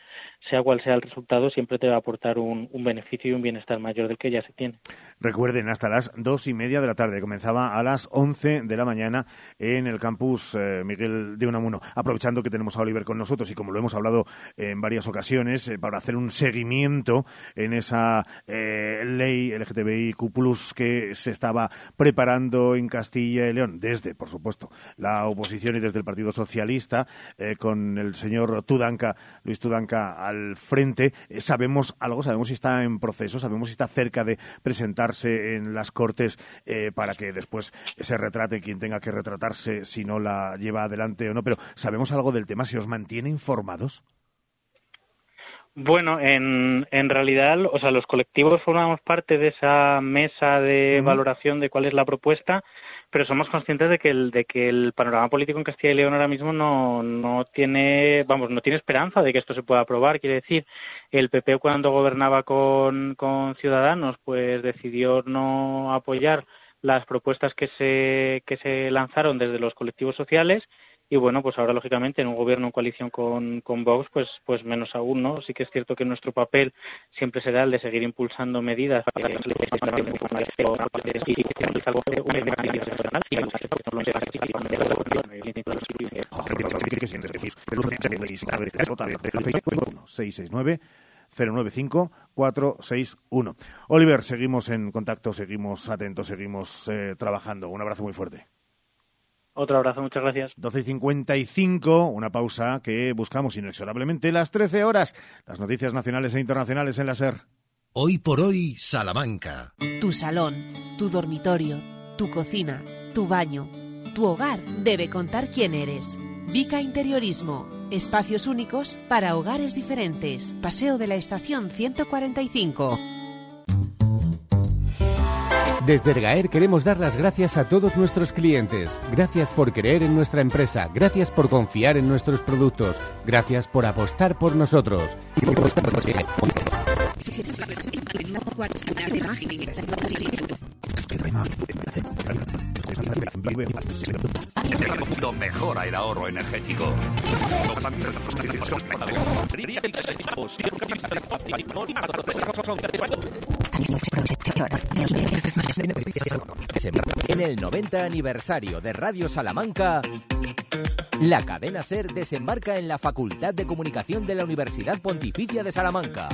sea cual sea el resultado siempre te va a aportar un, beneficio y un bienestar mayor del que ya se tiene. Recuerden, hasta las dos y media de la tarde, comenzaba a las once de la mañana en el campus eh, Miguel de Unamuno. Aprovechando que tenemos a Oliver con nosotros y como lo hemos hablado en varias ocasiones, eh, para hacer un seguimiento en esa eh, ley LGTBIQ+, que se estaba preparando en Castilla y León, desde, por supuesto, la oposición y desde el Partido Socialista, eh, con el señor Tudanca, Luis Tudanca al frente. Eh, ¿Sabemos algo? ¿Sabemos si está en proceso? ¿Sabemos si está cerca de presentarse en las Cortes eh, para que después se retrate quien tenga que retratarse si no la lleva adelante o no? Pero ¿sabemos algo del tema? ¿Se os mantiene informados? Bueno, en, en realidad, o sea, los colectivos formamos parte de esa mesa de valoración de cuál es la propuesta pero somos conscientes de que el, panorama político en Castilla y León ahora mismo no, no tiene, vamos, no tiene esperanza de que esto se pueda aprobar. Quiere decir, el PP cuando gobernaba con, con Ciudadanos, pues decidió no apoyar las propuestas que se, que se lanzaron desde los colectivos sociales y bueno, pues ahora lógicamente en un gobierno en coalición con, con Vox, pues, pues menos aún, ¿no? Sí que es cierto que nuestro papel siempre será el de seguir impulsando medidas 095 461. Oliver, seguimos en contacto, seguimos atentos, seguimos eh, trabajando. Un abrazo muy fuerte. Otro abrazo, muchas gracias. 12 y 55, una pausa que buscamos inexorablemente las 13 horas. Las noticias nacionales e internacionales en la SER. Hoy por hoy, Salamanca. Tu salón, tu dormitorio, tu cocina, tu baño, tu hogar debe contar quién eres. Vica Interiorismo. Espacios únicos para hogares diferentes. Paseo de la Estación 145. Desde Ergaer queremos dar las gracias a todos nuestros clientes. Gracias por creer en nuestra empresa. Gracias por confiar en nuestros productos. Gracias por apostar por nosotros. Mejora el ahorro energético. En el 90 aniversario de Radio Salamanca, la cadena SER desembarca en la Facultad de Comunicación de la Universidad Pontificia de Salamanca.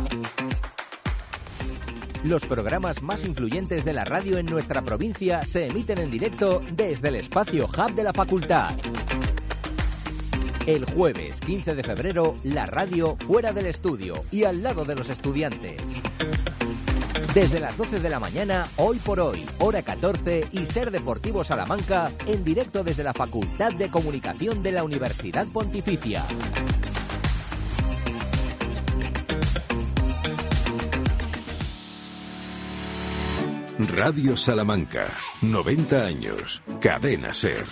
Los programas más influyentes de la radio en nuestra provincia se emiten en directo desde el espacio Hub de la facultad. El jueves 15 de febrero, la radio fuera del estudio y al lado de los estudiantes. Desde las 12 de la mañana, hoy por hoy, hora 14 y Ser Deportivo Salamanca, en directo desde la Facultad de Comunicación de la Universidad Pontificia. Radio Salamanca, 90 años, cadena Ser.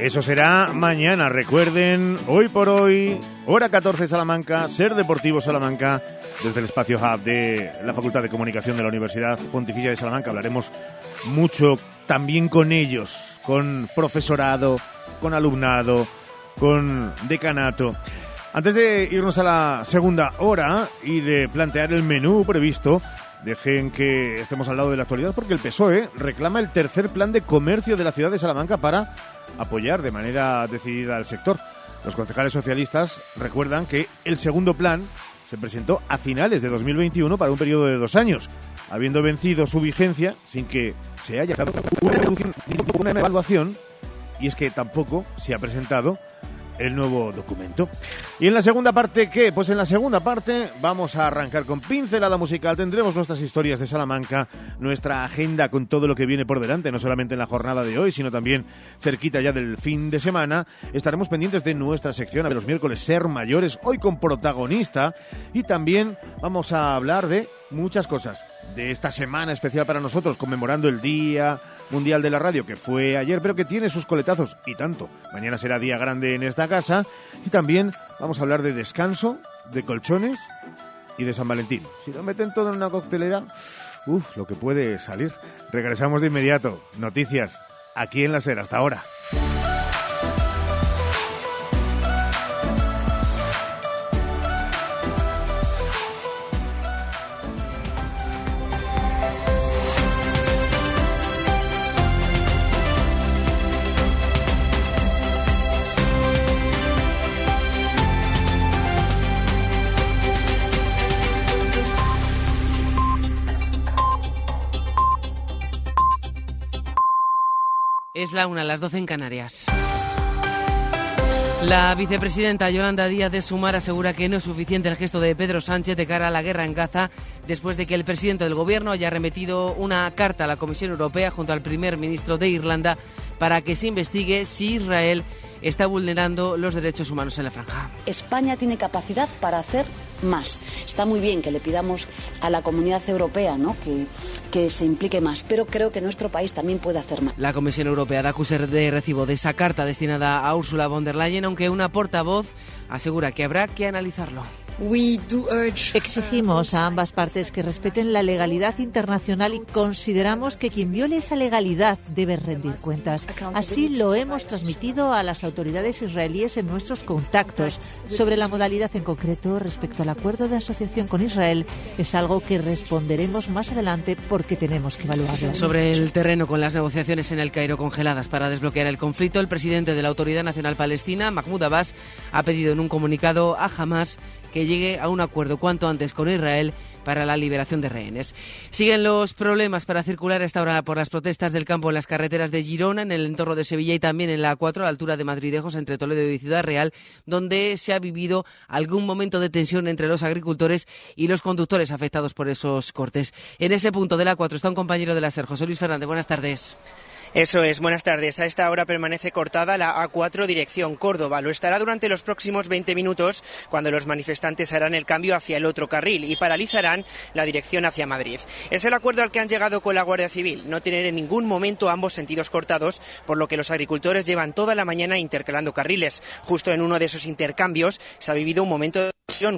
Eso será mañana, recuerden, hoy por hoy, hora 14 Salamanca, Ser Deportivo Salamanca, desde el espacio Hub de la Facultad de Comunicación de la Universidad Pontificia de Salamanca. Hablaremos mucho también con ellos, con profesorado, con alumnado, con decanato. Antes de irnos a la segunda hora y de plantear el menú previsto, dejen que estemos al lado de la actualidad porque el PSOE reclama el tercer plan de comercio de la ciudad de Salamanca para apoyar de manera decidida al sector. Los concejales socialistas recuerdan que el segundo plan se presentó a finales de 2021 para un periodo de dos años, habiendo vencido su vigencia sin que se haya dado una evaluación y es que tampoco se ha presentado el nuevo documento. Y en la segunda parte, ¿qué? Pues en la segunda parte vamos a arrancar con pincelada musical. Tendremos nuestras historias de Salamanca, nuestra agenda con todo lo que viene por delante, no solamente en la jornada de hoy, sino también cerquita ya del fin de semana. Estaremos pendientes de nuestra sección de los miércoles Ser Mayores, hoy con protagonista. Y también vamos a hablar de muchas cosas de esta semana especial para nosotros, conmemorando el Día Mundial de la Radio, que fue ayer, pero que tiene sus coletazos y tanto. Mañana será día grande en esta casa. Y también vamos a hablar de descanso, de colchones y de San Valentín. Si lo meten todo en una coctelera, uff, lo que puede salir. Regresamos de inmediato. Noticias aquí en la SER. Hasta ahora. Es la una, las doce en Canarias. La vicepresidenta Yolanda Díaz de Sumar asegura que no es suficiente el gesto de Pedro Sánchez de cara a la guerra en Gaza después de que el presidente del gobierno haya remitido una carta a la Comisión Europea junto al primer ministro de Irlanda para que se investigue si Israel está vulnerando los derechos humanos en la franja. España tiene capacidad para hacer más. Está muy bien que le pidamos a la comunidad europea ¿no? que, que se implique más, pero creo que nuestro país también puede hacer más. La Comisión Europea da acusar de recibo de esa carta destinada a Ursula von der Leyen, aunque una portavoz asegura que habrá que analizarlo. Exigimos a ambas partes que respeten la legalidad internacional y consideramos que quien viole esa legalidad debe rendir cuentas. Así lo hemos transmitido a las autoridades israelíes en nuestros contactos. Sobre la modalidad en concreto respecto al acuerdo de asociación con Israel, es algo que responderemos más adelante porque tenemos que evaluarlo. Sobre el terreno con las negociaciones en el Cairo congeladas para desbloquear el conflicto, el presidente de la Autoridad Nacional Palestina, Mahmoud Abbas, ha pedido en un comunicado a Hamas que llegue a un acuerdo cuanto antes con Israel para la liberación de rehenes. Siguen los problemas para circular esta hora por las protestas del campo en las carreteras de Girona, en el entorno de Sevilla y también en la A4 a la altura de Madridejos entre Toledo y Ciudad Real, donde se ha vivido algún momento de tensión entre los agricultores y los conductores afectados por esos cortes. En ese punto de la A4 está un compañero de la SER, José Luis Fernández. Buenas tardes. Eso es, buenas tardes. A esta hora permanece cortada la A4 dirección Córdoba. Lo estará durante los próximos 20 minutos cuando los manifestantes harán el cambio hacia el otro carril y paralizarán la dirección hacia Madrid. Es el acuerdo al que han llegado con la Guardia Civil, no tener en ningún momento ambos sentidos cortados, por lo que los agricultores llevan toda la mañana intercalando carriles. Justo en uno de esos intercambios se ha vivido un momento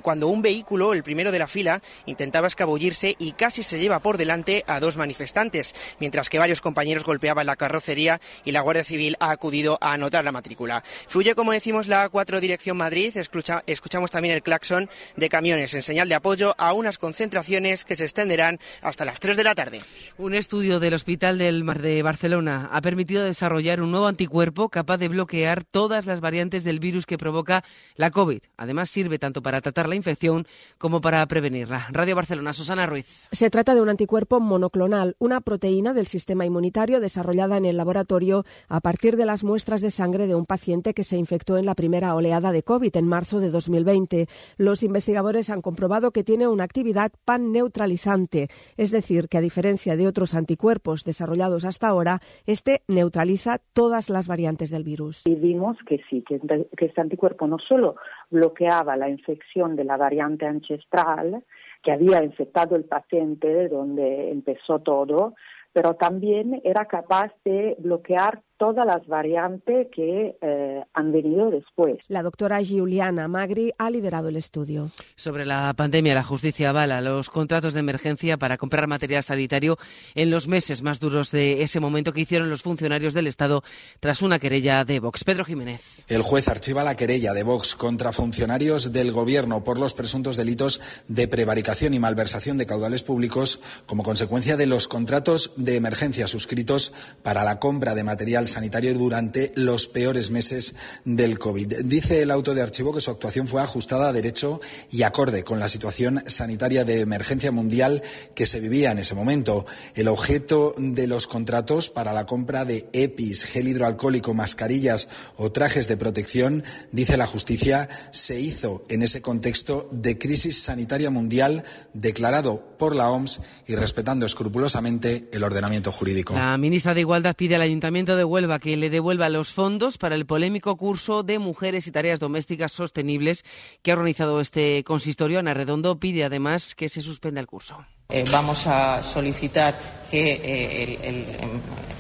cuando un vehículo, el primero de la fila, intentaba escabullirse y casi se lleva por delante a dos manifestantes, mientras que varios compañeros golpeaban la carrocería y la Guardia Civil ha acudido a anotar la matrícula. Fluye, como decimos, la A4 dirección Madrid. Escucha- escuchamos también el claxon de camiones en señal de apoyo a unas concentraciones que se extenderán hasta las 3 de la tarde. Un estudio del Hospital del Mar de Barcelona ha permitido desarrollar un nuevo anticuerpo capaz de bloquear todas las variantes del virus que provoca la COVID. Además, sirve tanto para tratar la infección como para prevenirla. Radio Barcelona, Susana Ruiz. Se trata de un anticuerpo monoclonal, una proteína del sistema inmunitario desarrollada en el laboratorio a partir de las muestras de sangre de un paciente que se infectó en la primera oleada de COVID en marzo de 2020. Los investigadores han comprobado que tiene una actividad pan-neutralizante, es decir, que a diferencia de otros anticuerpos desarrollados hasta ahora, este neutraliza todas las variantes del virus. Y vimos que sí, que, que este anticuerpo no solo bloqueaba la infección de la variante ancestral que había infectado el paciente donde empezó todo, pero también era capaz de bloquear todas las variantes que eh, han venido después. La doctora Giuliana Magri ha liderado el estudio. Sobre la pandemia, la justicia avala los contratos de emergencia para comprar material sanitario en los meses más duros de ese momento que hicieron los funcionarios del Estado tras una querella de Vox. Pedro Jiménez. El juez archiva la querella de Vox contra funcionarios del Gobierno por los presuntos delitos de prevaricación y malversación de caudales públicos como consecuencia de los contratos de emergencia suscritos para la compra de material sanitario durante los peores meses del COVID. Dice el auto de archivo que su actuación fue ajustada a derecho y acorde con la situación sanitaria de emergencia mundial que se vivía en ese momento. El objeto de los contratos para la compra de EPIs, gel hidroalcohólico, mascarillas o trajes de protección, dice la justicia, se hizo en ese contexto de crisis sanitaria mundial declarado por la OMS y respetando escrupulosamente el ordenamiento jurídico. La ministra de Igualdad pide al Ayuntamiento de Huelva que le devuelva los fondos para el polémico curso de mujeres y tareas domésticas sostenibles que ha organizado este consistorio. Ana Redondo pide además que se suspenda el curso. Eh, vamos a solicitar que eh, el, el,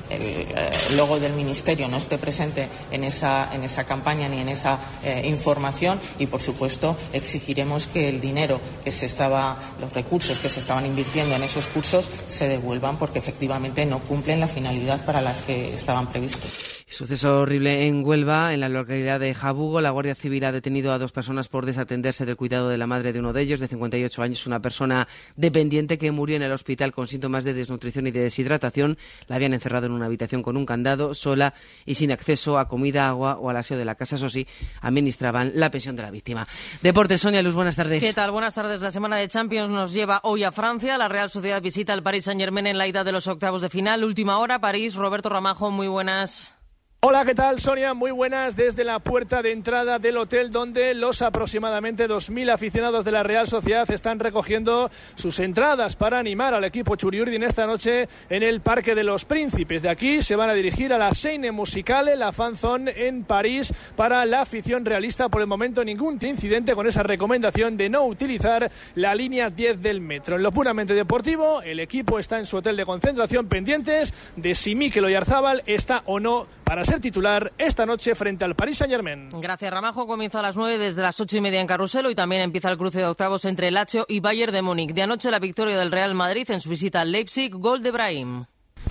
el, el, logo del Ministerio no esté presente en esa, en esa campaña ni en esa eh, información y, por supuesto, exigiremos que el dinero que se estaba, los recursos que se estaban invirtiendo en esos cursos se devuelvan porque efectivamente no cumplen la finalidad para las que estaban previstos. Suceso horrible en Huelva, en la localidad de Jabugo. La Guardia Civil ha detenido a dos personas por desatenderse del cuidado de la madre de uno de ellos, de 58 años, una persona dependiente que murió en el hospital con síntomas de desnutrición y de deshidratación. La habían encerrado en una habitación con un candado, sola y sin acceso a comida, agua o al aseo de la casa. Eso sí, administraban la pensión de la víctima. Deportes, Sonia Luz, buenas tardes. ¿Qué tal? Buenas tardes. La semana de Champions nos lleva hoy a Francia. La Real Sociedad visita al Paris Saint-Germain en la ida de los octavos de final. Última hora, París. Roberto Ramajo, muy buenas. Hola, ¿qué tal, Sonia? Muy buenas desde la puerta de entrada del hotel donde los aproximadamente 2.000 aficionados de la Real Sociedad están recogiendo sus entradas para animar al equipo Churiurdin esta noche en el Parque de los Príncipes. De aquí se van a dirigir a la Seine Musicale, la fanzone en París, para la afición realista. Por el momento, ningún incidente con esa recomendación de no utilizar la línea 10 del metro. En lo puramente deportivo, el equipo está en su hotel de concentración pendientes de si Mikel Oyarzábal está o no para ser titular esta noche frente al Paris Saint Germain. Gracias, Ramajo. Comienza a las nueve desde las ocho y media en Carruselo y también empieza el cruce de octavos entre Lazio y Bayern de Múnich. De anoche la victoria del Real Madrid en su visita al Leipzig, gol de Brahim.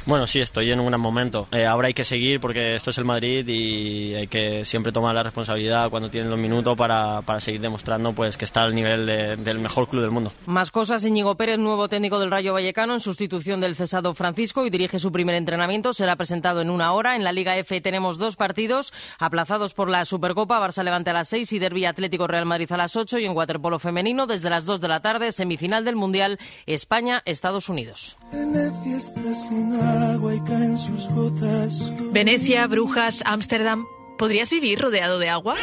Bueno, sí, estoy en un gran momento. Eh, ahora hay que seguir porque esto es el Madrid y hay que siempre tomar la responsabilidad cuando tienen los minutos para, para seguir demostrando pues que está al nivel de, del mejor club del mundo. Más cosas, Íñigo Pérez, nuevo técnico del Rayo Vallecano en sustitución del cesado Francisco y dirige su primer entrenamiento. Será presentado en una hora. En la Liga F tenemos dos partidos aplazados por la Supercopa. Barça Levante a las seis y Derby Atlético Real Madrid a las ocho y en waterpolo femenino desde las dos de la tarde, semifinal del Mundial España-Estados Unidos. Venecia está sin agua y caen sus gotas. Venecia, Brujas, Ámsterdam. ¿Podrías vivir rodeado de agua?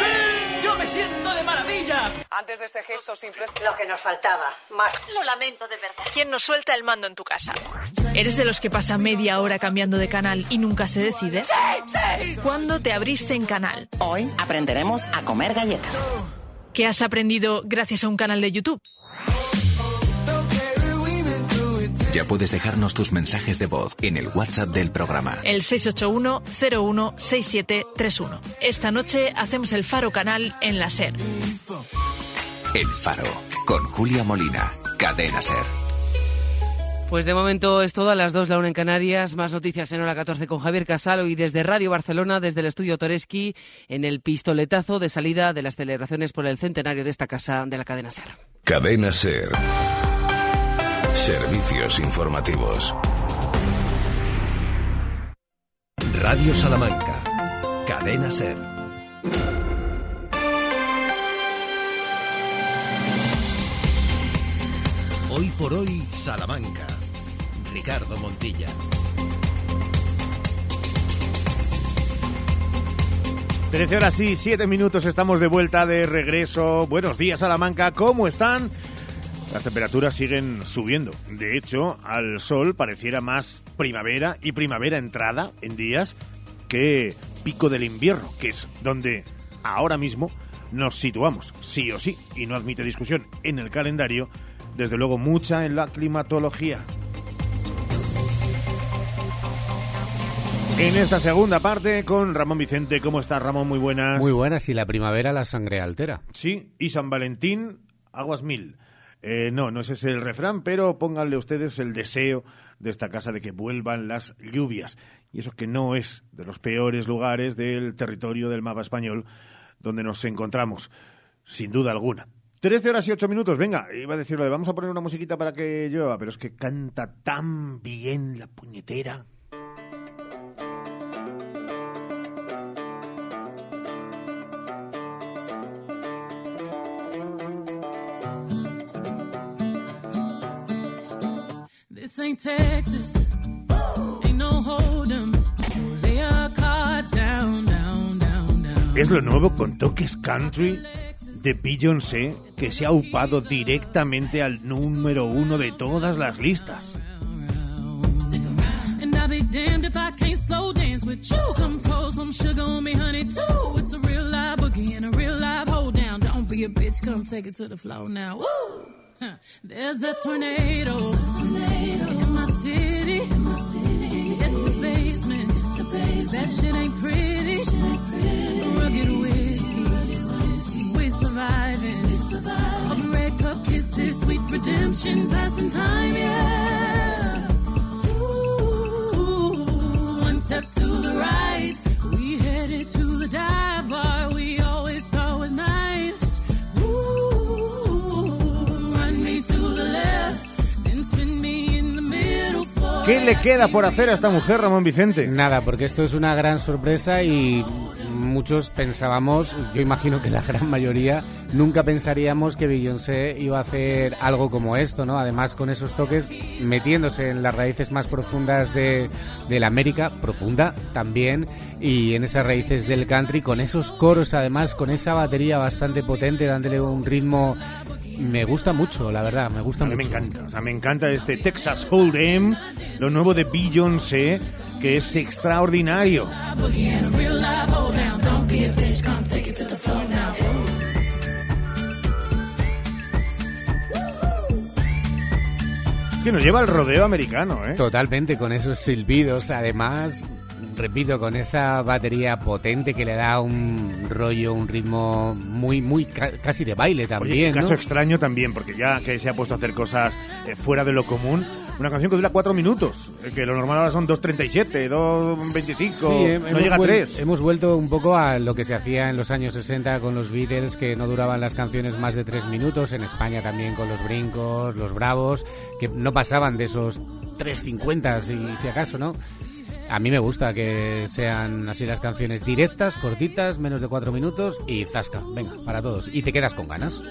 ¡Yo me siento de maravilla! Antes de este gesto sin Lo que nos faltaba. Más. Lo lamento de verdad. ¿Quién nos suelta el mando en tu casa? ¿Eres de los que pasa media hora cambiando de canal y nunca se decide? ¡Sí! ¡Sí! ¿Cuándo te abriste en canal? Hoy aprenderemos a comer galletas. ¿Qué has aprendido gracias a un canal de YouTube? Ya puedes dejarnos tus mensajes de voz en el WhatsApp del programa. El 681-016731. Esta noche hacemos el Faro Canal en la SER. El Faro, con Julia Molina, Cadena Ser. Pues de momento es todo a las 2, la 1 en Canarias. Más noticias en hora 14 con Javier Casalo y desde Radio Barcelona, desde el estudio Toreski, en el pistoletazo de salida de las celebraciones por el centenario de esta casa de la cadena Ser. Cadena Ser. Servicios informativos. Radio Salamanca. Cadena Ser. Hoy por hoy, Salamanca. Ricardo Montilla. Trece horas y siete minutos, estamos de vuelta de regreso. Buenos días, Salamanca, ¿cómo están? Las temperaturas siguen subiendo. De hecho, al sol pareciera más primavera y primavera entrada en días que pico del invierno, que es donde ahora mismo nos situamos, sí o sí, y no admite discusión en el calendario, desde luego mucha en la climatología. En esta segunda parte con Ramón Vicente. ¿Cómo estás, Ramón? Muy buenas. Muy buenas, y la primavera la sangre altera. Sí, y San Valentín, aguas mil. Eh, no, no ese es el refrán, pero pónganle ustedes el deseo de esta casa de que vuelvan las lluvias. Y eso que no es de los peores lugares del territorio del mapa español donde nos encontramos, sin duda alguna. Trece horas y ocho minutos, venga, iba a decirlo de vamos a poner una musiquita para que llueva, pero es que canta tan bien la puñetera. Texas. Ain't no hold'em. So lay your cards down, down, down, down. Es lo nuevo con toques country de Beyoncé que se ha upado directamente al número uno de todas las listas. It's a real live boogie and a real live hold down. Don't be a bitch, come take it to the floor now. Woo! There's a tornado, in my city. Hit the basement. That shit ain't pretty. Rugged whiskey. We surviving. Of red cup kisses, sweet redemption, passing time, yeah. Ooh, one step to the right. We headed to the dive ¿Qué le queda por hacer a esta mujer, Ramón Vicente? Nada, porque esto es una gran sorpresa y muchos pensábamos, yo imagino que la gran mayoría, nunca pensaríamos que Beyoncé iba a hacer algo como esto, ¿no? Además con esos toques metiéndose en las raíces más profundas de, de la América, profunda también, y en esas raíces del country, con esos coros además, con esa batería bastante potente, dándole un ritmo... Me gusta mucho, la verdad, me gusta mucho. me encanta, o sea, me encanta este Texas Hold'em, lo nuevo de Beyoncé, que es extraordinario. Es que nos lleva al rodeo americano, ¿eh? Totalmente, con esos silbidos, además, repito, con esa batería potente que le da un rollo, un ritmo muy, muy ca- casi de baile Oye, también, un caso ¿no? extraño también, porque ya que se ha puesto a hacer cosas eh, fuera de lo común, una canción que dura cuatro minutos, eh, que lo normal ahora son 2.37, 2.25, Sí, no llega a tres. hemos vuelto un poco a lo que se hacía en los años 60 con los Beatles, que no duraban las canciones más de tres minutos, en España también con los brincos, los bravos, que no pasaban de esos 3.50, si, si acaso, ¿no? A mí me gusta que sean así las canciones directas, cortitas, menos de cuatro minutos y zasca, venga, para todos. Y te quedas con ganas.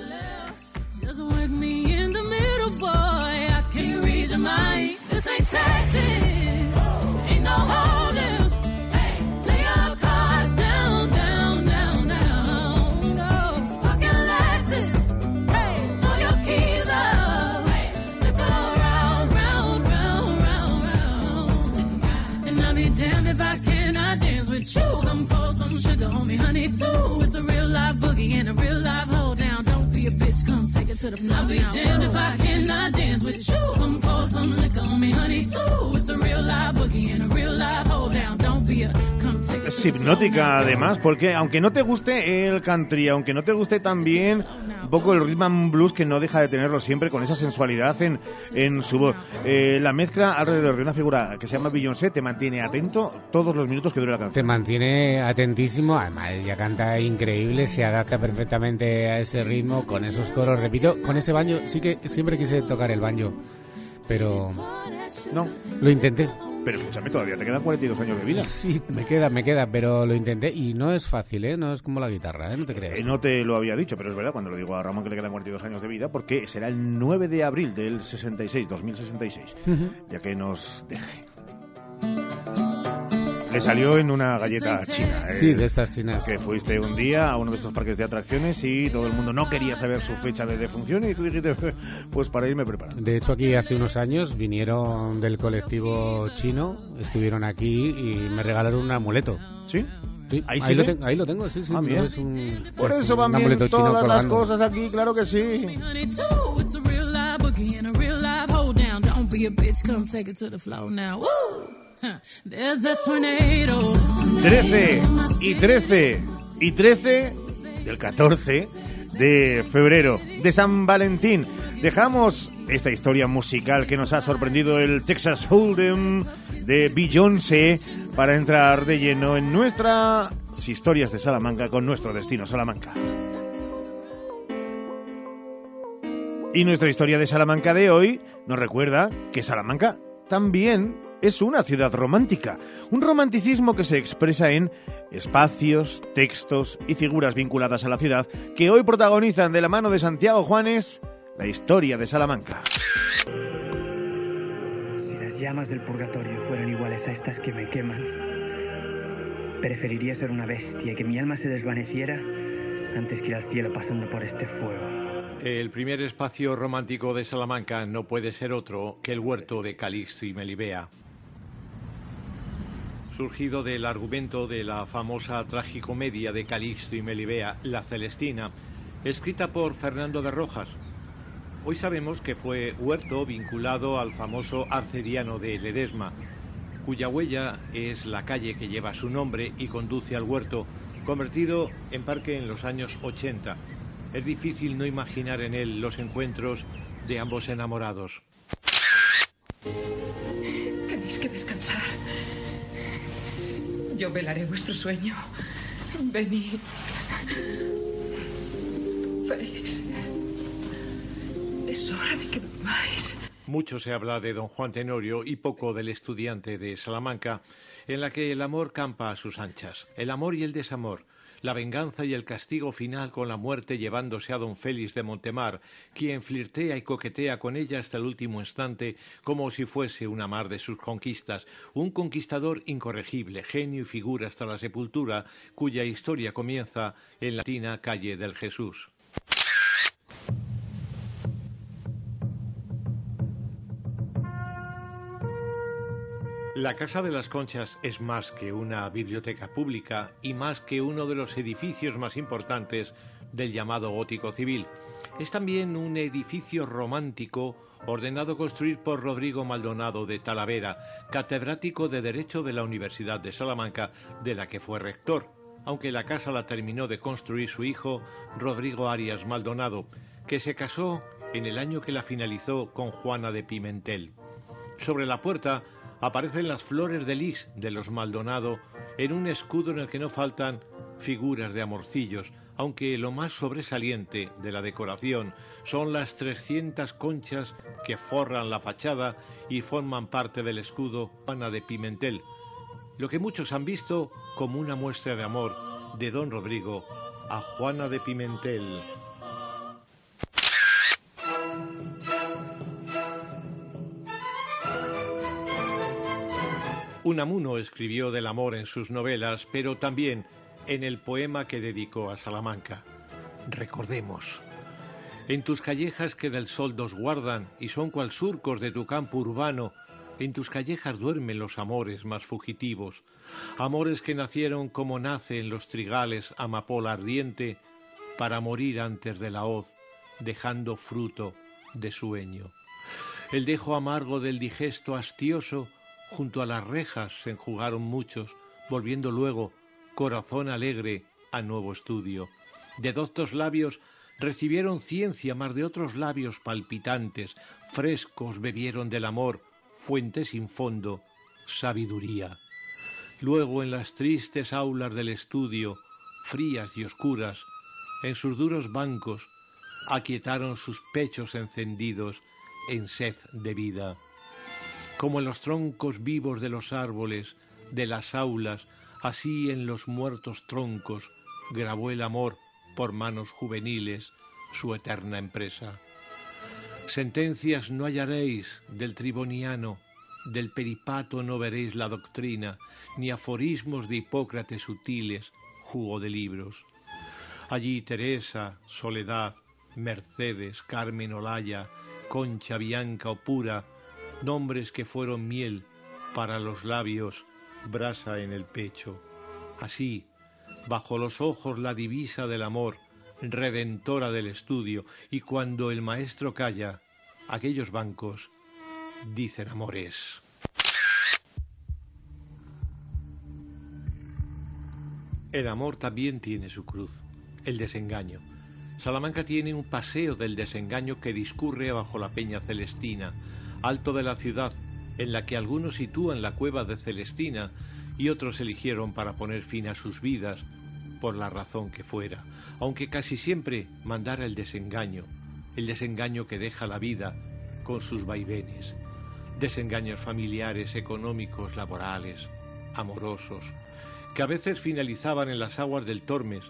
You. Come pour some sugar on me, honey, too. It's a real live boogie and a real live hold a bitch, come take it to the floor. I'll be damned if I cannot dance with you. Come pour some liquor on me, honey, too. It's a real live boogie and a real live hold down. Don't be a Es hipnótica además, porque aunque no te guste el country, aunque no te guste también un poco el rhythm and blues que no deja de tenerlo siempre con esa sensualidad en, en su voz, eh, la mezcla alrededor de una figura que se llama Beyoncé te mantiene atento todos los minutos que dure la canción. Te mantiene atentísimo, además ella canta increíble, se adapta perfectamente a ese ritmo, con esos coros, repito, con ese baño, sí que siempre quise tocar el baño, pero no, lo intenté. Pero escúchame, todavía te quedan 42 años de vida. Sí, me queda, me queda, pero lo intenté y no es fácil, ¿eh? No es como la guitarra, ¿eh? No te creas. Eh, no te lo había dicho, pero es verdad cuando lo digo a Ramón que le quedan 42 años de vida, porque será el 9 de abril del 66, 2066, Ujú. ya que nos deje. Le salió en una galleta china. ¿eh? Sí, de estas chinas. Que fuiste un día a uno de estos parques de atracciones y todo el mundo no quería saber su fecha de defunción y tú dijiste, pues para irme preparando. De hecho, aquí hace unos años vinieron del colectivo chino, estuvieron aquí y me regalaron un amuleto. ¿Sí? Sí, ¿Ahí ahí, lo tengo, ahí lo tengo, sí, sí. Ah, no bien. es un, Por pues, eso un van bien amuleto chino todas las cosas aquí, claro que sí. Honey, too. It's a real live boogie and a real live hold down. Don't be a bitch, come take it to the floor now. Woo! Huh. There's a tornado. 13 y 13 y 13 del 14 de febrero de San Valentín. Dejamos esta historia musical que nos ha sorprendido el Texas Hold'em de Beyoncé para entrar de lleno en nuestras historias de Salamanca con nuestro destino Salamanca. Y nuestra historia de Salamanca de hoy nos recuerda que Salamanca también es una ciudad romántica, un romanticismo que se expresa en espacios, textos y figuras vinculadas a la ciudad que hoy protagonizan de la mano de Santiago Juanes la historia de Salamanca. Si las llamas del purgatorio fueran iguales a estas que me queman, preferiría ser una bestia y que mi alma se desvaneciera antes que ir al cielo pasando por este fuego. El primer espacio romántico de Salamanca no puede ser otro que el huerto de Calixto y Melibea. Surgido del argumento de la famosa tragicomedia de Calixto y Melibea, La Celestina, escrita por Fernando de Rojas. Hoy sabemos que fue huerto vinculado al famoso arcediano de Ledesma, cuya huella es la calle que lleva su nombre y conduce al huerto, convertido en parque en los años 80. Es difícil no imaginar en él los encuentros de ambos enamorados. Yo velaré vuestro sueño. Venid. Félix. Es hora de que durmáis. Mucho se habla de don Juan Tenorio y poco del estudiante de Salamanca, en la que el amor campa a sus anchas, el amor y el desamor, la venganza y el castigo final con la muerte llevándose a don Félix de Montemar, quien flirtea y coquetea con ella hasta el último instante como si fuese una mar de sus conquistas, un conquistador incorregible, genio y figura hasta la sepultura, cuya historia comienza en la latina calle del Jesús. La Casa de las Conchas es más que una biblioteca pública y más que uno de los edificios más importantes del llamado gótico civil. Es también un edificio romántico ordenado construir por Rodrigo Maldonado de Talavera, catedrático de Derecho de la Universidad de Salamanca, de la que fue rector, aunque la casa la terminó de construir su hijo Rodrigo Arias Maldonado, que se casó en el año que la finalizó con Juana de Pimentel. Sobre la puerta aparecen las flores de lis de los Maldonado en un escudo en el que no faltan figuras de amorcillos, aunque lo más sobresaliente de la decoración son las 300 conchas que forran la fachada y forman parte del escudo Juana de Pimentel, lo que muchos han visto como una muestra de amor de don Rodrigo a Juana de Pimentel. Unamuno escribió del amor en sus novelas, pero también en el poema que dedicó a Salamanca. Recordemos. En tus callejas que del sol dos guardan y son cual surcos de tu campo urbano, en tus callejas duermen los amores más fugitivos, amores que nacieron como nace en los trigales amapola ardiente, para morir antes de la hoz dejando fruto de sueño. El dejo amargo del digesto hastioso, junto a las rejas se enjugaron muchos, volviendo luego, corazón alegre, a nuevo estudio. De doctos labios recibieron ciencia, más de otros labios palpitantes, frescos bebieron del amor, fuente sin fondo, sabiduría. Luego en las tristes aulas del estudio, frías y oscuras, en sus duros bancos, aquietaron sus pechos encendidos en sed de vida. Como en los troncos vivos de los árboles, de las aulas, así en los muertos troncos, grabó el amor por manos juveniles su eterna empresa. Sentencias no hallaréis del triboniano, del peripato no veréis la doctrina, ni aforismos de Hipócrates sutiles, jugo de libros. Allí Teresa, Soledad, Mercedes, Carmen Olaya, Concha Bianca o Pura, nombres que fueron miel para los labios, brasa en el pecho. Así, bajo los ojos la divisa del amor, redentora del estudio, y cuando el maestro calla, aquellos bancos dicen amores. El amor también tiene su cruz, el desengaño. Salamanca tiene un paseo del desengaño que discurre bajo la peña Celestina, alto de la ciudad, en la que algunos sitúan la cueva de Celestina y otros eligieron para poner fin a sus vidas por la razón que fuera, aunque casi siempre mandara el desengaño, el desengaño que deja la vida con sus vaivenes, desengaños familiares, económicos, laborales, amorosos, que a veces finalizaban en las aguas del Tormes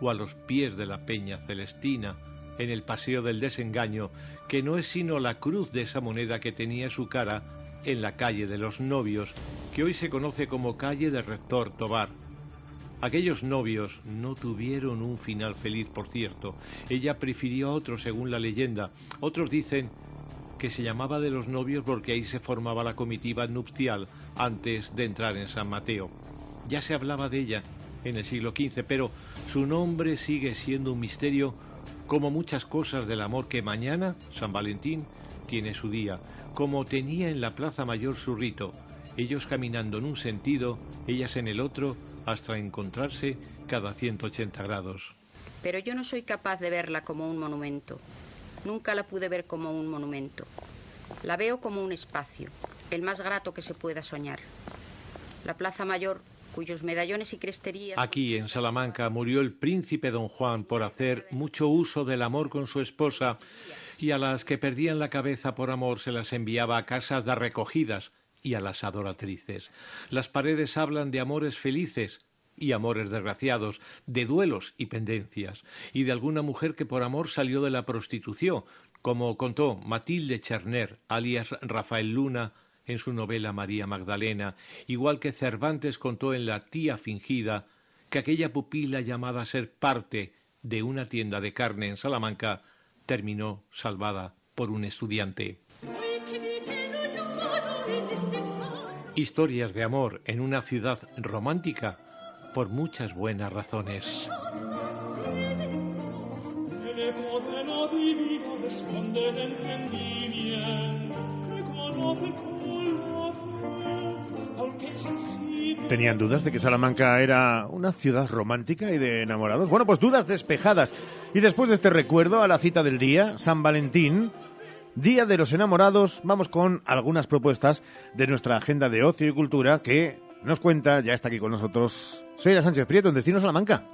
o a los pies de la peña celestina, en el paseo del desengaño, que no es sino la cruz de esa moneda que tenía su cara en la calle de los novios, que hoy se conoce como calle de Rector Tobar. Aquellos novios no tuvieron un final feliz, por cierto. Ella prefirió a otro según la leyenda. Otros dicen que se llamaba de los novios porque ahí se formaba la comitiva nupcial antes de entrar en San Mateo. Ya se hablaba de ella en el siglo XV, pero su nombre sigue siendo un misterio como muchas cosas del amor que mañana, San Valentín, tiene su día, como tenía en la Plaza Mayor su rito, ellos caminando en un sentido, ellas en el otro, hasta encontrarse cada 180 grados. Pero yo no soy capaz de verla como un monumento. Nunca la pude ver como un monumento. La veo como un espacio, el más grato que se pueda soñar. La Plaza Mayor cuyos medallones y cresterías. Aquí en Salamanca murió el príncipe don Juan por hacer mucho uso del amor con su esposa y a las que perdían la cabeza por amor se las enviaba a casas de recogidas y a las adoratrices. Las paredes hablan de amores felices y amores desgraciados, de duelos y pendencias, y de alguna mujer que por amor salió de la prostitución, como contó Matilde Cherner, alias Rafael Luna, en su novela María Magdalena, igual que Cervantes contó en La tía fingida que aquella pupila llamada a ser parte de una tienda de carne en Salamanca terminó salvada por un estudiante. Historias de amor en una ciudad romántica por muchas buenas razones. ¿Tenían dudas de que Salamanca era una ciudad romántica y de enamorados? Bueno, pues dudas despejadas. Y después de este recuerdo a la cita del día, San Valentín, Día de los Enamorados, vamos con algunas propuestas de nuestra agenda de ocio y cultura que nos cuenta, ya está aquí con nosotros, Seira Sánchez Prieto, en Destino Salamanca.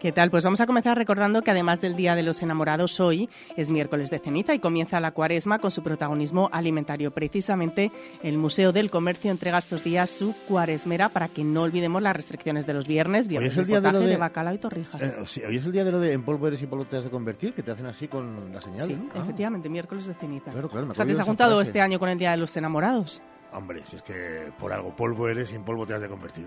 ¿Qué tal? Pues vamos a comenzar recordando que además del Día de los Enamorados, hoy es miércoles de ceniza y comienza la cuaresma con su protagonismo alimentario. Precisamente el Museo del Comercio entrega estos días su cuaresmera para que no olvidemos las restricciones de los viernes, viernes Hoy es el de día de de, de- bacalao y torrijas. Eh, sí, hoy es el día de lo de en polvo eres y polvo te has de convertir, que te hacen así con la señal. Sí. Ah, efectivamente, miércoles de ceniza. Claro, claro, me Fíjate, acuerdo se de ha esa juntado este año con el Día de los Enamorados. Hombre, si es que por algo polvo eres y en polvo te has de convertir.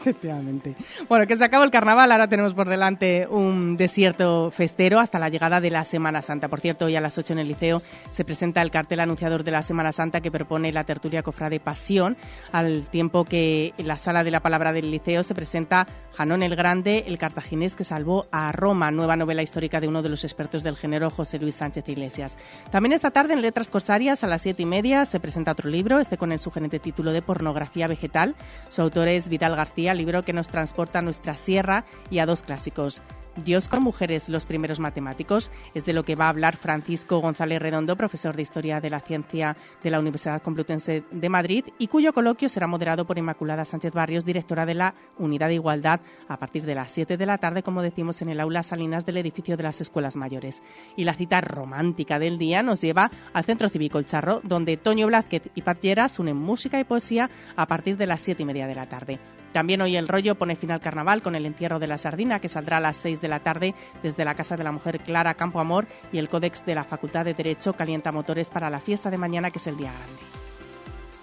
Efectivamente. Bueno, que se acabó el carnaval, ahora tenemos por delante un desierto festero hasta la llegada de la Semana Santa. Por cierto, hoy a las 8 en el Liceo se presenta el cartel anunciador de la Semana Santa que propone la tertulia Cofrade Pasión, al tiempo que en la sala de la palabra del Liceo se presenta Janón el Grande, el cartaginés que salvó a Roma, nueva novela histórica de uno de los expertos del género, José Luis Sánchez Iglesias. También esta tarde en Letras Corsarias a las siete y media se presenta otro libro, este con el sugerente título de Pornografía Vegetal. Su autor es Vidal García, libro que nos transporta a nuestra sierra y a dos clásicos. Dios con mujeres, los primeros matemáticos, es de lo que va a hablar Francisco González Redondo, profesor de Historia de la Ciencia de la Universidad Complutense de Madrid, y cuyo coloquio será moderado por Inmaculada Sánchez Barrios, directora de la Unidad de Igualdad, a partir de las 7 de la tarde, como decimos, en el aula Salinas del edificio de las Escuelas Mayores. Y la cita romántica del día nos lleva al Centro Cívico El Charro, donde Toño Blázquez y Pat Lleras unen música y poesía a partir de las siete y media de la tarde. También hoy el rollo pone fin al carnaval con el encierro de la sardina, que saldrá a las 6 de la tarde desde la Casa de la Mujer Clara Campo Amor y el Códex de la Facultad de Derecho calienta motores para la fiesta de mañana, que es el día grande.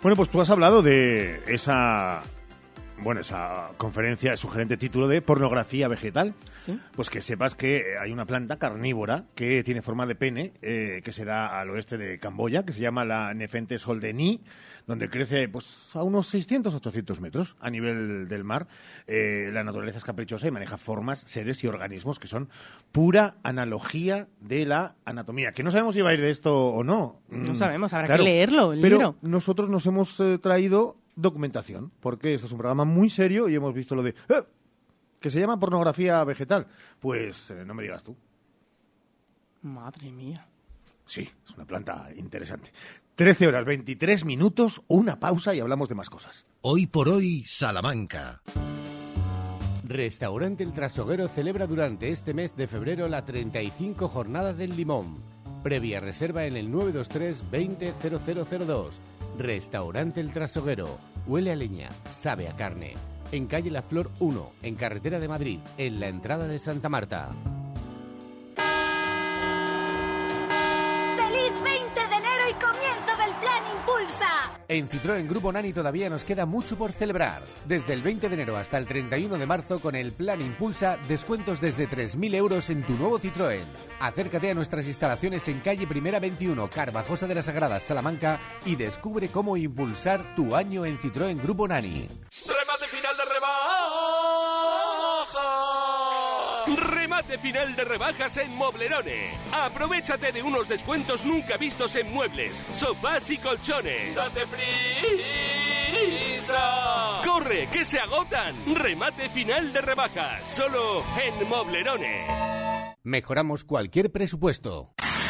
Bueno, pues tú has hablado de esa bueno, esa conferencia, sugerente título de pornografía vegetal. ¿Sí? Pues que sepas que hay una planta carnívora que tiene forma de pene, eh, que se da al oeste de Camboya, que se llama la Nefentes holdeni, donde crece pues a unos 600, 800 metros a nivel del mar. Eh, la naturaleza es caprichosa y maneja formas, seres y organismos que son pura analogía de la anatomía. Que no sabemos si va a ir de esto o no. No Mm, sabemos, habrá claro, que leerlo, el pero libro. nosotros nos hemos eh, traído documentación, porque esto es un programa muy serio y hemos visto lo de... "Eh, que se llama pornografía vegetal. Pues eh, no me digas tú. Madre mía. Sí, es una planta interesante. 13 horas 23 minutos, una pausa y hablamos de más cosas. Hoy por hoy, Salamanca. Restaurante El Trasoguero celebra durante este mes de febrero la 35 Jornada del Limón. Previa reserva en el 923 20 0002. Restaurante El Trasoguero. Huele a leña, sabe a carne. En calle La Flor 1, en carretera de Madrid, en la entrada de Santa Marta. En Citroën Grupo Nani todavía nos queda mucho por celebrar. Desde el 20 de enero hasta el 31 de marzo con el Plan Impulsa, descuentos desde 3.000 euros en tu nuevo Citroën. Acércate a nuestras instalaciones en calle Primera 21, Carvajosa de las Sagradas, Salamanca y descubre cómo impulsar tu año en Citroën Grupo Nani. Remate final de rebajas en Moblerone. Aprovechate de unos descuentos nunca vistos en muebles, sofás y colchones. ¡Date prisa! ¡Corre, que se agotan! Remate final de rebajas, solo en Moblerone. Mejoramos cualquier presupuesto.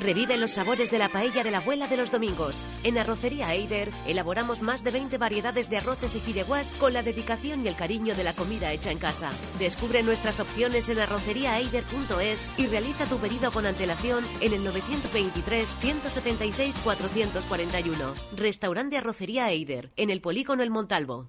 Revive los sabores de la paella de la abuela de los domingos. En Arrocería Eider elaboramos más de 20 variedades de arroces y fideguas con la dedicación y el cariño de la comida hecha en casa. Descubre nuestras opciones en arroceriaeider.es y realiza tu pedido con antelación en el 923 176 441. Restaurante Arrocería Eider, en el Polígono El Montalvo.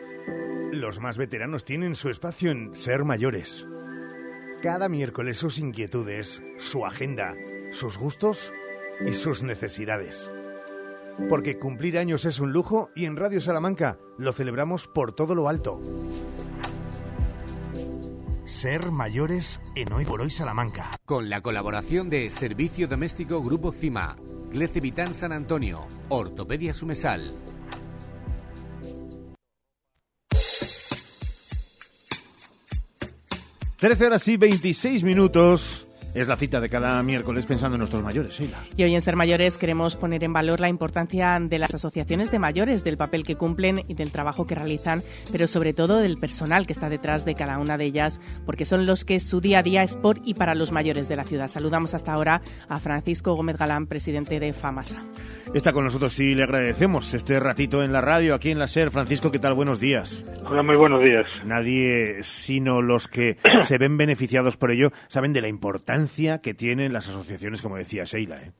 los más veteranos tienen su espacio en Ser Mayores. Cada miércoles sus inquietudes, su agenda, sus gustos y sus necesidades. Porque cumplir años es un lujo y en Radio Salamanca lo celebramos por todo lo alto. Ser mayores en Hoy por Hoy Salamanca. Con la colaboración de Servicio Doméstico Grupo CIMA, Glece Vitán San Antonio, Ortopedia Sumesal. 13 horas y 26 minutos. Es la cita de cada miércoles pensando en nuestros mayores, Sheila. Y hoy en Ser Mayores queremos poner en valor la importancia de las asociaciones de mayores, del papel que cumplen y del trabajo que realizan, pero sobre todo del personal que está detrás de cada una de ellas, porque son los que su día a día es por y para los mayores de la ciudad. Saludamos hasta ahora a Francisco Gómez Galán, presidente de FAMASA. Está con nosotros y le agradecemos este ratito en la radio, aquí en la SER. Francisco, ¿qué tal? Buenos días. Hola, muy buenos días. Nadie, sino los que se ven beneficiados por ello, saben de la importancia que tienen las asociaciones, como decía Sheila. ¿eh?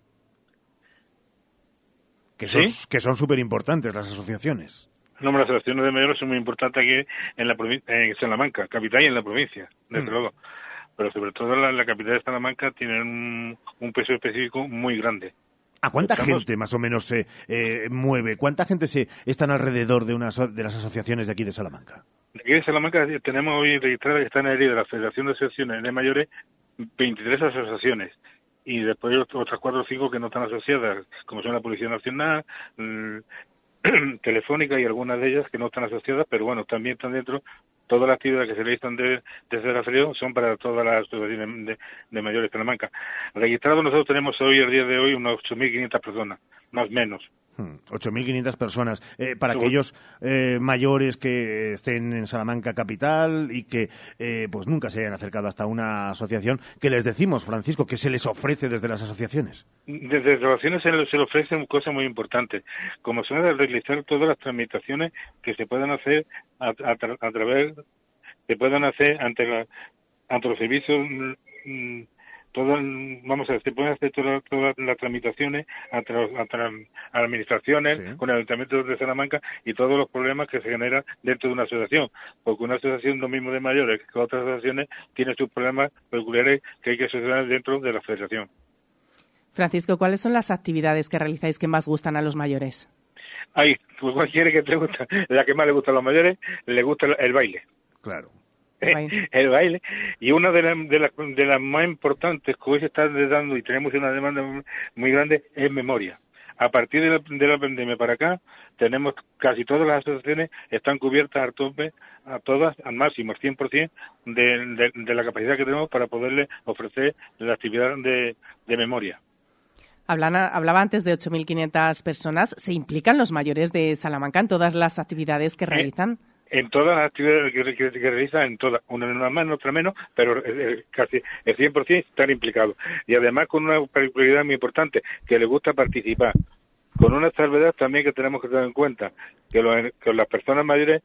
Que son, ¿Sí? que son súper importantes las asociaciones. No, las asociaciones de mayores son muy importantes aquí en la provincia, en Salamanca, capital y en la provincia, desde Mm. luego. Pero sobre todo la, la capital de Salamanca tiene un, un peso específico muy grande. ¿A cuánta Estamos- gente más o menos se eh, mueve? ¿Cuánta gente se están alrededor de, una, de las asociaciones de aquí de Salamanca? Aquí en Salamanca tenemos hoy registrada que están en el de la Federación de Asociaciones de Mayores 23 asociaciones y después ot- otras cuatro o cinco que no están asociadas, como son la Policía Nacional, mm, Telefónica y algunas de ellas que no están asociadas, pero bueno, también están dentro. Todas las actividades que se realizan de- desde la son para todas las asociaciones de, mayores de Salamanca. Registrados nosotros tenemos hoy, el día de hoy, unas 8.500 personas, más menos. Hmm, 8.500 personas. Eh, para aquellos eh, mayores que estén en Salamanca capital y que eh, pues nunca se hayan acercado hasta una asociación, ¿qué les decimos, Francisco? ¿Qué se les ofrece desde las asociaciones? Desde se le, se le ofrecen cosas muy importantes, como son el realizar todas las tramitaciones que se puedan hacer a, a tra- a través, se puedan hacer ante, la, ante los servicios, mm, todas, vamos a ver, se pueden hacer todas, todas las tramitaciones a, tra- a tra- a administraciones, con el Ayuntamiento de Salamanca y todos los problemas que se generan dentro de una asociación, porque una asociación lo mismo de mayores que otras asociaciones tiene sus problemas peculiares que hay que solucionar dentro de la federación. Francisco, ¿cuáles son las actividades que realizáis que más gustan a los mayores? Ay, pues cualquiera que te gusta, la que más le gusta a los mayores, le gusta el baile. Claro. El baile. Y una de, las de, las de las más importantes que hoy se está dando y tenemos una demanda muy grande es memoria. A partir de la, de la pandemia para acá, tenemos casi todas las asociaciones están cubiertas a tope, a todas, al máximo, al 100% de, de, de la capacidad que tenemos para poderle ofrecer la actividad de, de memoria. Hablan- hablaba antes de 8.500 personas. ¿Se implican los mayores de Salamanca en todas las actividades que realizan? En todas las actividades que, que, realizan, en todas, una más, en otra menos, pero eh, eh, casi el 100% están implicados. Y además con una particularidad muy importante, que les gusta participar. Con una salvedad también que tenemos que tener en cuenta, que, los- que las personas mayores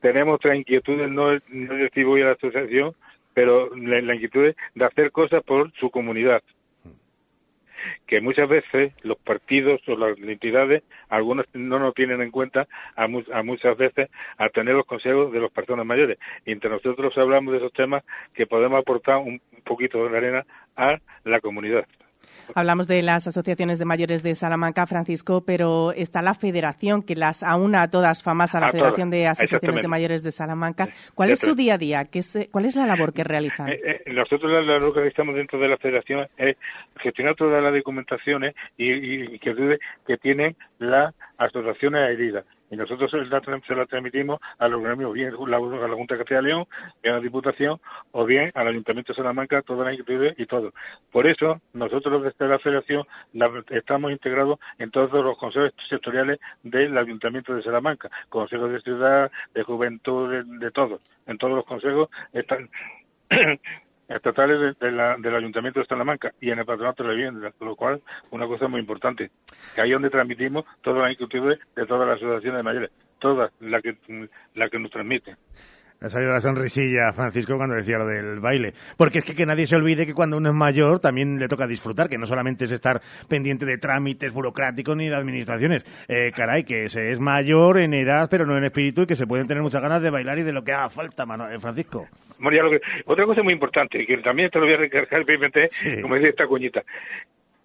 tenemos otras inquietudes, no, no es decir voy a la asociación, pero la, la inquietud de hacer cosas por su comunidad que muchas veces los partidos o las entidades, algunos no nos tienen en cuenta a, mu- a muchas veces a tener los consejos de las personas mayores. Y entre nosotros hablamos de esos temas que podemos aportar un poquito de arena a la comunidad. Hablamos de las asociaciones de mayores de Salamanca, Francisco, pero está la federación que las aúna a todas famas a la A Federación todas, de Asociaciones de Mayores de Salamanca. ¿Cuál es su día a día? ¿Qué es, eh, ¿Cuál es la labor que realizan? Eh, eh, nosotros la- la- lo que realizamos dentro de la federación es gestionar todas las documentaciones y, y inquietudes que tienen las asociaciones adheridas. Y nosotros se la, transmitimos a los gremios, bien a la Junta de Castilla y León, bien a la Diputación, o bien al Ayuntamiento de Salamanca, todas las inquietudes y todo. Por eso, nosotros desde la federación estamos integrados en todos los consejos sectoriales del Ayuntamiento de Salamanca, consejos de ciudad, de juventud, de, de todos. En todos los consejos están estatales de- de la- del Ayuntamiento de Salamanca y en el Patronato de la Vivienda, lo cual una cosa muy importante, que ahí es donde transmitimos todas las inquietudes de todas las asociaciones de mayores, todas las que, las que nos transmiten. Ha salido la sonrisilla, Francisco, cuando decía lo del baile. Porque es que, que nadie se olvide que cuando uno es mayor también le toca disfrutar, que no solamente es estar pendiente de trámites burocráticos ni de administraciones. Eh, caray, que se es mayor en edad, pero no en espíritu, y que se pueden tener muchas ganas de bailar y de lo que haga falta, Mano- eh, Francisco. Lo que- otra cosa muy importante, que también te lo voy a recargar brevemente, como dice esta coñita.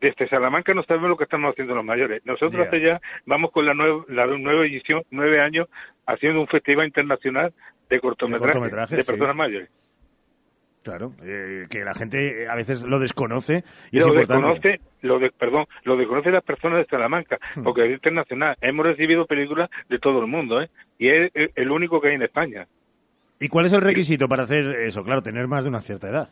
Desde Salamanca no sabemos lo que estamos haciendo los mayores. Nosotros Ya. hace ya vamos con la, nueva la nueva edición, nueve años, haciendo un festival internacional de cortometrajes de, cortometrajes, personas mayores. Claro, eh, que la gente eh, a veces lo desconoce y es lo importante. desconoce, lo de, perdón, lo desconoce las personas de Salamanca, Hmm. porque es internacional. Hemos recibido películas de todo el mundo, ¿eh? Y es el único que hay en España. ¿Y cuál es el requisito para hacer eso? Claro, tener más de una cierta edad.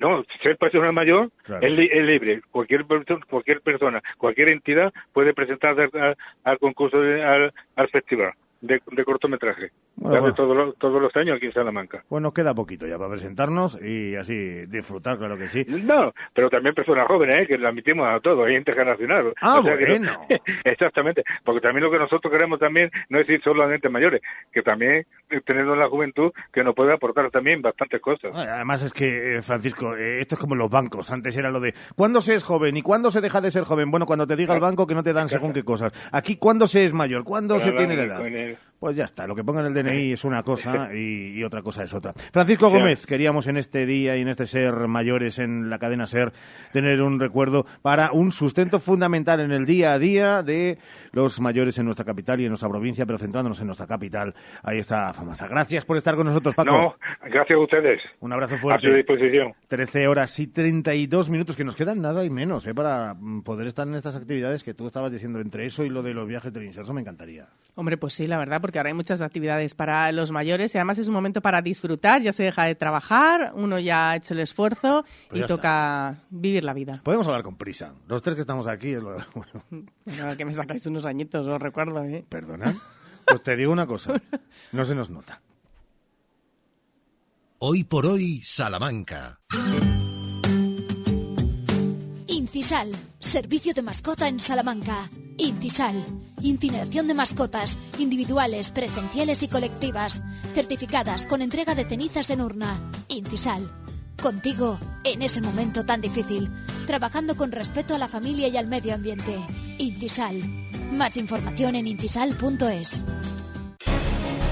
No, ser persona mayor Claro. es, li- es libre. Cualquier persona, cualquier persona, cualquier entidad puede presentarse al, al- al concurso, de- al, al festival de, de cortometraje. Bueno, hace bueno. todos los, todos los años aquí en Salamanca. Pues nos queda poquito ya para presentarnos y así disfrutar, claro que sí. No, pero también personas jóvenes, ¿eh? que la admitimos a todos, es internacional. Ah, que bueno. no- exactamente, porque también lo que nosotros queremos también no es ir solo a gente mayores, que también eh, teniendo la juventud que nos puede aportar también bastantes cosas. Además es que, eh, Francisco, eh, esto es como los bancos. Antes era lo de ¿cuándo se es joven y cuándo se deja de ser joven? Bueno, cuando te diga el banco que no te dan según qué cosas. Aquí, ¿cuándo se es mayor? ¿Cuándo se tiene la edad? Pues ya está, lo que ponga en el DNI es una cosa y, y otra cosa es otra. Francisco. Gómez, queríamos en este día y en este Ser Mayores en la cadena Ser tener un recuerdo para un sustento fundamental en el día a día de los mayores en nuestra capital y en nuestra provincia, pero centrándonos en nuestra capital. Ahí está Famasa. Gracias por estar con nosotros, Paco. No, gracias a ustedes. Un abrazo A fuerte. su disposición. 13 horas y 32 minutos, que nos quedan nada y menos ¿eh? para poder estar en estas actividades que tú estabas diciendo. Entre eso y lo de los viajes del inserso me encantaría. Hombre, pues sí, la verdad, porque ahora hay muchas actividades para los mayores y además es un momento para disfrutar, ya se deja de trabajar, uno ya ha hecho el esfuerzo Pues y toca vivir la vida. Podemos hablar con prisa. Los tres que estamos aquí es lo bueno. Bueno, que me sacáis unos añitos, os recuerdo, ¿eh? ¿Perdona? Pues te digo una cosa. No se nos nota. Hoy por hoy, Salamanca. Incisal, servicio de mascota en Salamanca. Incisal, incineración de mascotas, individuales, presenciales y colectivas, certificadas con entrega de cenizas en urna. Incisal, contigo en ese momento tan difícil, trabajando con respeto a la familia y al medio ambiente. Incisal, más información en incisal.es.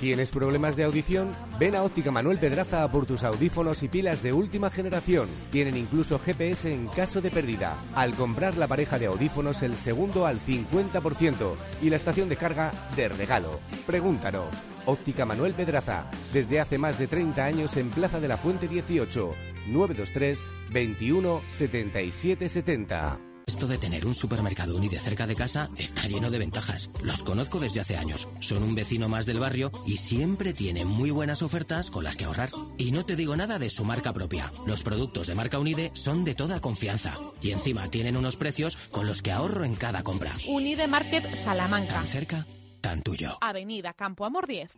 ¿Tienes problemas de audición? Ven a Óptica Manuel Pedraza por tus audífonos y pilas de última generación. Tienen incluso GPS en caso de pérdida. Al comprar la pareja de audífonos, el segundo al 50% y la estación de carga de regalo. Pregúntanos. Óptica Manuel Pedraza, desde hace más de 30 años en Plaza de la Fuente 18, 923 21 77 70. Esto de tener un supermercado Uni de cerca de casa está lleno de ventajas. Los conozco desde hace años. Son un vecino más del barrio y siempre tienen muy buenas ofertas con las que ahorrar. Y no te digo nada de su marca propia. Los productos de marca Unide son de toda confianza. Y encima tienen unos precios con los que ahorro en cada compra. Unide Market Salamanca. Tan cerca, tan tuyo. Avenida Campo Amor 10.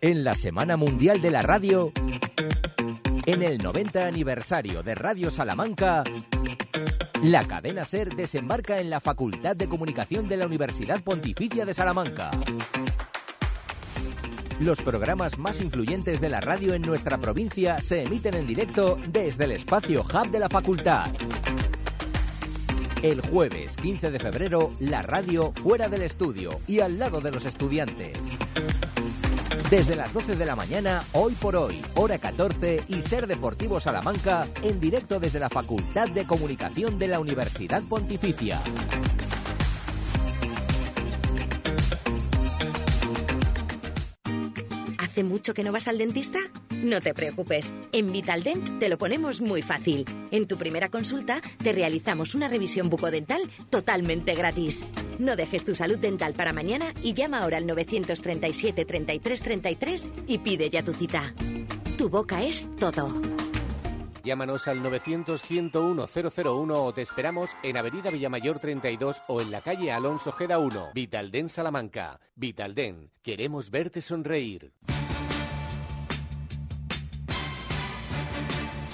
En la Semana Mundial de la Radio, en el 90 aniversario de Radio Salamanca, la cadena SER desembarca en la Facultad de Comunicación de la Universidad Pontificia de Salamanca. Los programas más influyentes de la radio en nuestra provincia se emiten en directo desde el espacio Hub de la facultad. El jueves 15 de febrero, la radio fuera del estudio y al lado de los estudiantes. Desde las 12 de la mañana, hoy por hoy, hora 14 y Ser Deportivo Salamanca, en directo desde la Facultad de Comunicación de la Universidad Pontificia. ¿Hace mucho que no vas al dentista? No te preocupes, en Vitaldent te lo ponemos muy fácil. En tu primera consulta te realizamos una revisión bucodental totalmente gratis. No dejes tu salud dental para mañana y llama ahora al 937 33 33 y pide ya tu cita. Tu boca es todo. Llámanos al 900-101-001 o te esperamos en Avenida Villamayor 32 o en la calle Alonso Gera 1, Vitalden Salamanca. Vitalden, queremos verte sonreír.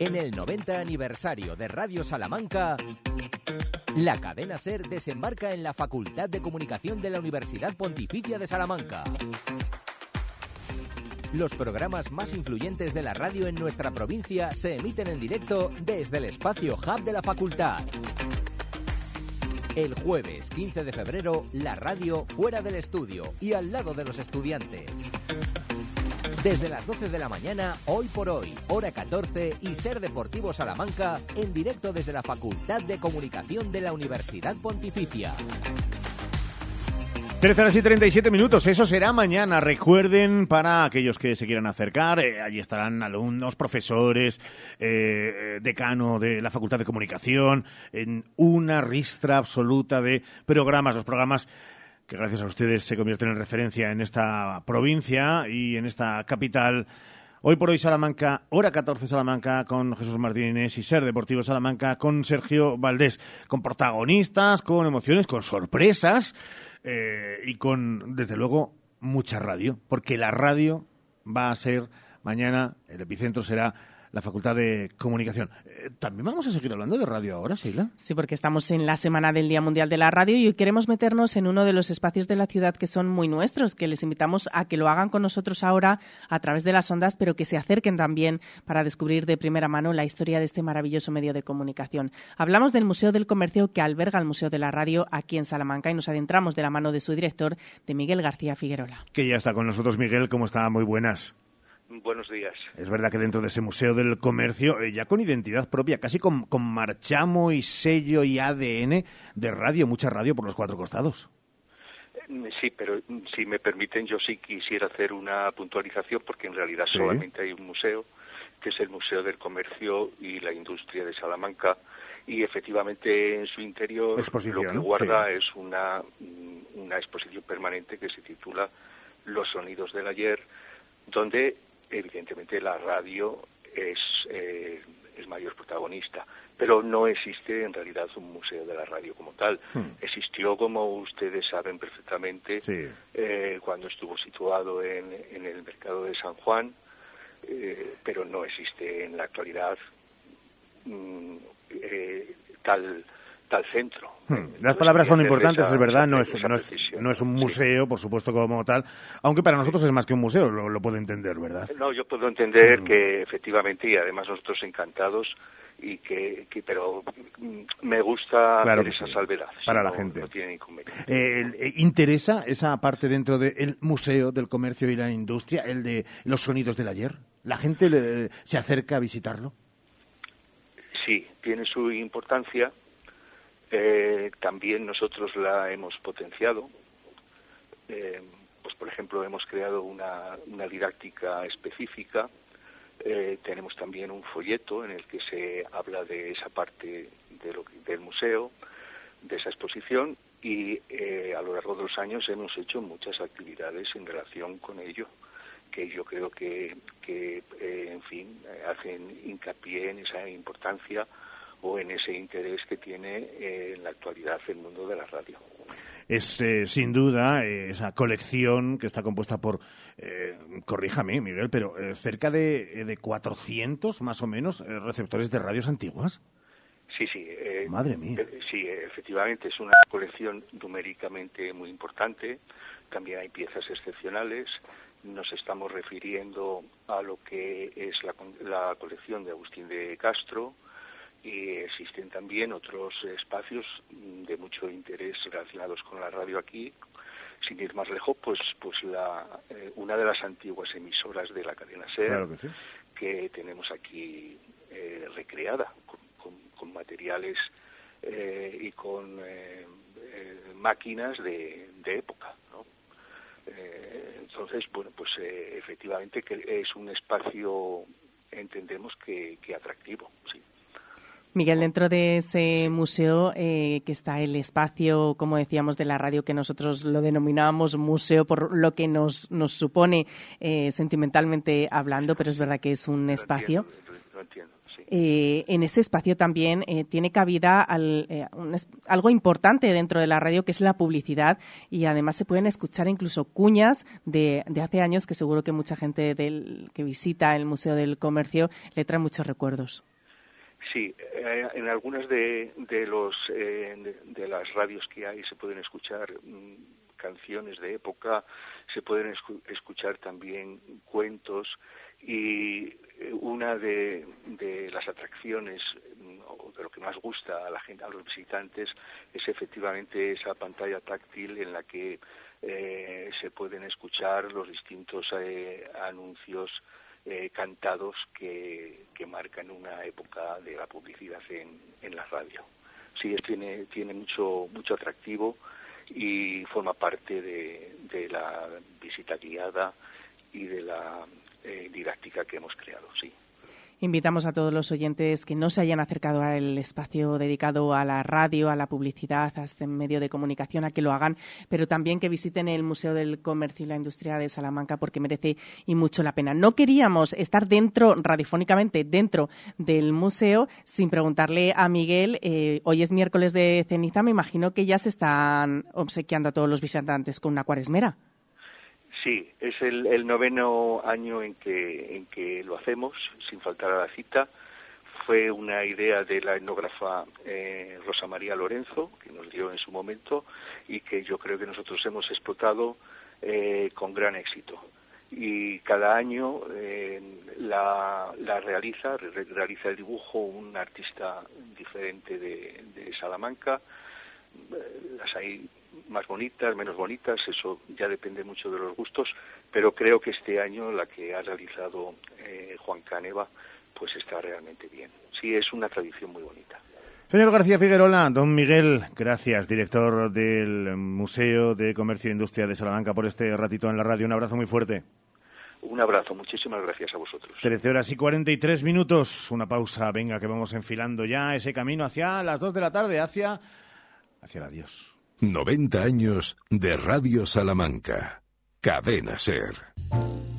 en el 90 aniversario de Radio Salamanca, la cadena SER desembarca en la Facultad de Comunicación de la Universidad Pontificia de Salamanca. Los programas más influyentes de la radio en nuestra provincia se emiten en directo desde el espacio Hub de la Facultad. El jueves 15 de febrero, la radio fuera del estudio y al lado de los estudiantes. Desde las 12 de la mañana, hoy por hoy, hora 14 y Ser Deportivo Salamanca, en directo desde la Facultad de Comunicación de la Universidad Pontificia. 13 horas y 37 minutos, eso será mañana. Recuerden, para aquellos que se quieran acercar, eh, allí estarán alumnos, profesores, eh, decano de la Facultad de Comunicación, en una ristra absoluta de programas, los programas que gracias a ustedes se convierten en referencia en esta provincia y en esta capital. Hoy por hoy Salamanca, hora 14 Salamanca con Jesús Martínez y Ser Deportivo Salamanca con Sergio Valdés, con protagonistas, con emociones, con sorpresas eh, y con, desde luego, mucha radio, porque la radio va a ser mañana, el epicentro será la Facultad de Comunicación. Eh, También vamos a seguir hablando de radio ahora, Sheila. Sí, porque estamos en la semana del Día Mundial de la Radio y hoy queremos meternos en uno de los espacios de la ciudad que son muy nuestros, que les invitamos a que lo hagan con nosotros ahora a través de las ondas, pero que se acerquen también para descubrir de primera mano la historia de este maravilloso medio de comunicación. Hablamos del Museo del Comercio que alberga el Museo de la Radio aquí en Salamanca y nos adentramos de la mano de su director, de Miguel García Figuerola. Que ya está con nosotros Miguel, ¿cómo está? Muy buenas. Buenos días. Es verdad que dentro de ese Museo del Comercio, eh, ya con identidad propia, casi con, con marchamo y sello y ADN de radio, mucha radio por los cuatro costados. Sí, pero si me permiten, yo sí quisiera hacer una puntualización porque en realidad Sí. solamente hay un museo, que es el Museo del Comercio y la Industria de Salamanca, y efectivamente en su interior Exposición, lo que guarda sí. es una, mm, una exposición permanente que se titula Los sonidos del ayer, donde evidentemente la radio es eh, el mayor protagonista, pero no existe en realidad un museo de la radio como tal. Hmm. Existió, como ustedes saben perfectamente, Sí. eh, cuando estuvo situado en, en el mercado de San Juan, eh, pero no existe en la actualidad mm, eh, tal centro. Hmm. Las palabras son importantes, esa- es verdad, no es, no es, no es un museo, por supuesto, como tal, aunque para nosotros es más que un museo, lo, lo puedo entender, ¿verdad? No, yo puedo entender Mm. que efectivamente, y además nosotros encantados, y que, que- pero mm, me gusta Claro hacer esa sí, salvedad. para si la no- gente. No tiene inconveniente. Eh, eh, ¿Interesa esa parte dentro del Museo del Comercio y la Industria, el de los sonidos del ayer? ¿La gente le- se acerca a visitarlo? Sí, tiene su importancia. Eh, también nosotros la hemos potenciado. Eh, pues, por ejemplo, hemos creado una, una didáctica específica. Eh, tenemos también un folleto en el que se habla de esa parte de lo del museo, de esa exposición, y a lo largo de los años hemos hecho muchas actividades en relación con ello, que yo creo que, que en fin, hacen hincapié en esa importancia o en ese interés que tiene eh, en la actualidad el mundo de la radio. Es eh, sin duda eh, esa colección que está compuesta por, eh, corríjame Miguel, pero cerca de, de 400 más o menos receptores de radios antiguas. Sí, sí. Madre mía. sí, efectivamente, es una colección numéricamente muy importante. También hay piezas excepcionales. Nos estamos refiriendo a lo que es la, la colección de Agustín de Castro y existen también otros espacios de mucho interés relacionados con la radio aquí. Sin ir más lejos, pues, pues la, eh, una de las antiguas emisoras de la cadena SER Claro que sí. que tenemos aquí eh, recreada con, con- con materiales eh, y con eh, eh, máquinas de, de época. ¿no? Entonces, bueno, pues efectivamente que es un espacio, entendemos que, que atractivo, sí. Miguel, dentro de ese museo eh, que está el espacio, como decíamos, de la radio, que nosotros lo denominábamos museo por lo que nos, nos supone eh, sentimentalmente hablando, pero es verdad que es un espacio. Lo entiendo, sí. Eh, en ese espacio también eh, tiene cabida al- un algo importante dentro de la radio, que es la publicidad, y además se pueden escuchar incluso cuñas de, de hace años que seguro que mucha gente del, que visita el Museo del Comercio le trae muchos recuerdos. Sí, eh, en algunas de, de los eh, de, de las radios que hay se pueden escuchar mm, canciones de época, se pueden escuchar también cuentos y eh, una de, las atracciones o de lo que más gusta a la gente, a los visitantes, es efectivamente esa pantalla táctil en la que eh, se pueden escuchar los distintos anuncios cantados que, marcan una época de la publicidad en, en la radio. Sí, tiene, tiene mucho, mucho atractivo y forma parte de, de la visita guiada y de la eh, didáctica que hemos creado, sí. Invitamos a todos los oyentes que no se hayan acercado al espacio dedicado a la radio, a la publicidad, a este medio de comunicación, a que lo hagan, pero también que visiten el Museo del Comercio y la Industria de Salamanca porque merece y mucho la pena. No queríamos estar dentro, radiofónicamente, dentro del museo sin preguntarle a Miguel, eh, hoy es miércoles de ceniza, me imagino que ya se están obsequiando a todos los visitantes con una cuaresmera. Sí, es el, noveno año en que, en que lo hacemos, sin faltar a la cita. Fue una idea de la etnógrafa eh, Rosa María Lorenzo, que nos dio en su momento, y que yo creo que nosotros hemos explotado eh, con gran éxito. Y cada año eh, la, realiza, realiza el dibujo un artista diferente de, Salamanca. Más bonitas, menos bonitas, eso ya depende mucho de los gustos, pero creo que este año la que ha realizado eh, Juan Caneva pues está realmente bien. Sí, es una tradición muy bonita. Señor García Figuerola, don Miguel, gracias, director del Museo de Comercio e Industria de Salamanca, por este ratito en la radio. Un abrazo muy fuerte. Un abrazo, muchísimas gracias a vosotros. Trece horas y cuarenta y tres minutos. Una pausa, venga, que vamos enfilando ya ese camino hacia las dos de la tarde, hacia, hacia el adiós. 90 años de Radio Salamanca. Cadena Ser.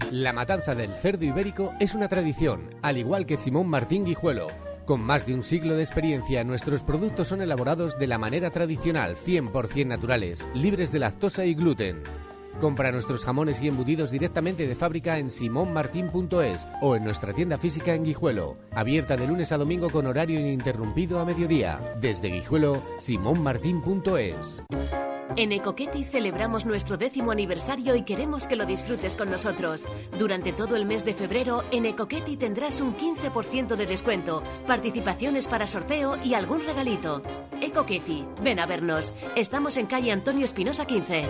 La matanza del cerdo ibérico es una tradición, al igual que Simón Martín Guijuelo. Con más de un siglo de experiencia, nuestros productos son elaborados de la manera tradicional, 100% naturales, libres de lactosa y gluten. Compra nuestros jamones y embudidos directamente de fábrica en simonmartin.es o en nuestra tienda física en Guijuelo, abierta de lunes a domingo con horario ininterrumpido a mediodía. Desde Guijuelo, simonmartin.es. En Ecoqueti celebramos nuestro décimo aniversario y queremos que lo disfrutes con nosotros. Durante todo el mes de febrero, en Ecoqueti tendrás un 15% de descuento, participaciones para sorteo y algún regalito. Ecoqueti, ven a vernos. Estamos en calle Antonio Espinosa 15.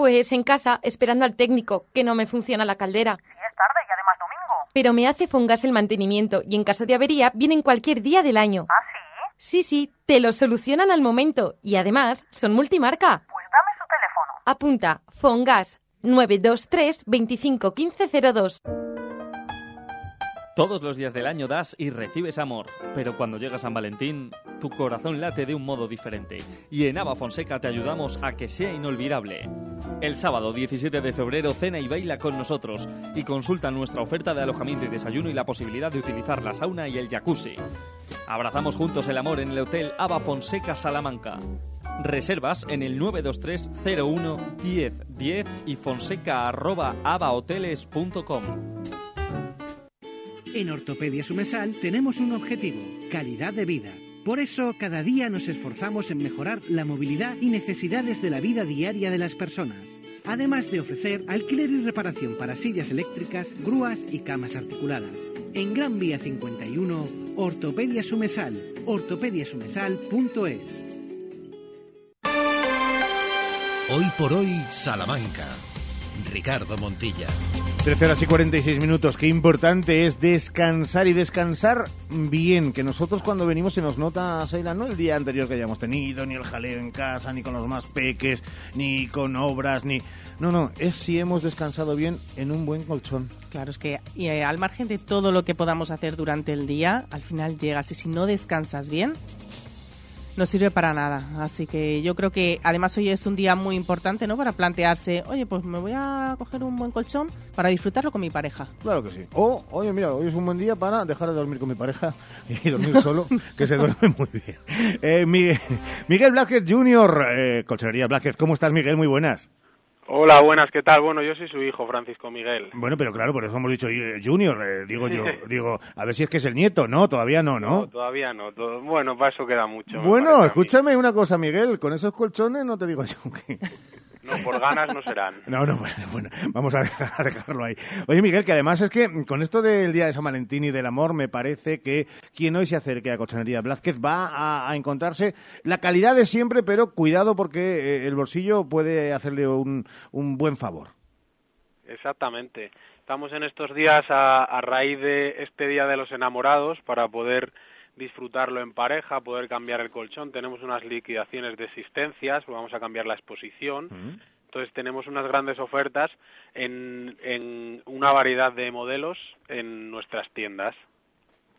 Pues en casa, esperando al técnico, que no me funciona la caldera. Sí, es tarde y además domingo. Pero me hace Fongas el mantenimiento y en caso de avería vienen cualquier día del año. ¿Ah, sí? Sí, sí, te lo solucionan al momento y además son multimarca. Pues dame su teléfono. Apunta, Fongas 923 25 Todos los días del año das y recibes amor, pero cuando llega San Valentín, tu corazón late de un modo diferente. Y en Ava Fonseca te ayudamos a que sea inolvidable. El sábado 17 de febrero cena y baila con nosotros y consulta nuestra oferta de alojamiento y desayuno y la posibilidad de utilizar la sauna y el jacuzzi. Abrazamos juntos el amor en el Hotel Ava Fonseca Salamanca. Reservas en el 923 01 10 10 y fonseca arroba en Ortopedia Sumesal tenemos un objetivo, calidad de vida. Por eso, cada día nos esforzamos en mejorar la movilidad y necesidades de la vida diaria de las personas. Además de ofrecer alquiler y reparación para sillas eléctricas, grúas y camas articuladas. En Gran Vía 51, Ortopedia Sumesal, ortopediasumesal.es. Hoy por hoy, Salamanca. Ricardo Montilla. 13 horas y 46 minutos. Qué importante es descansar y descansar bien. Que nosotros cuando venimos se nos nota, Seila, no el día anterior que hayamos tenido, ni el jaleo en casa, ni con los más peques, ni con obras, ni... No, no, es si hemos descansado bien en un buen colchón. Claro, es que eh, al margen de todo lo que podamos hacer durante el día, al final llegas y si no descansas bien, no sirve para nada. Así que yo creo que además hoy es un día muy importante, ¿no? Para plantearse, oye, pues me voy a coger un buen colchón para disfrutarlo con mi pareja. Claro que sí. O, oye, mira, hoy es un buen día para dejar de dormir con mi pareja y dormir solo, que se duerme muy bien. Eh, Miguel, Miguel Blázquez Jr., eh, Colchonería Blázquez, ¿cómo estás, Miguel? Muy buenas. Hola, buenas, ¿qué tal? Bueno, yo soy su hijo, Francisco Miguel. Bueno, pero claro, por eso hemos dicho eh, Junior, eh, digo yo, digo, a ver si es que es el nieto, no, todavía no, ¿no? todavía no. todo- Bueno, para eso queda mucho. bueno, escúchame una cosa, Miguel, con esos colchones no te digo yo que... No, por ganas no serán. No, no, bueno, bueno, vamos a dejar- a dejarlo ahí. Oye, Miguel, que además es que con esto del Día de San Valentín y del amor, me parece que quien hoy se acerque a Colchonería Blázquez va a, a encontrarse la calidad de siempre, pero cuidado porque eh, el bolsillo puede hacerle un, un buen favor. Exactamente. Estamos en estos días a, a raíz de este Día de los Enamorados para poder disfrutarlo en pareja, poder cambiar el colchón. Tenemos unas liquidaciones de existencias, vamos a cambiar la exposición. Entonces tenemos unas grandes ofertas en, en una variedad de modelos en nuestras tiendas.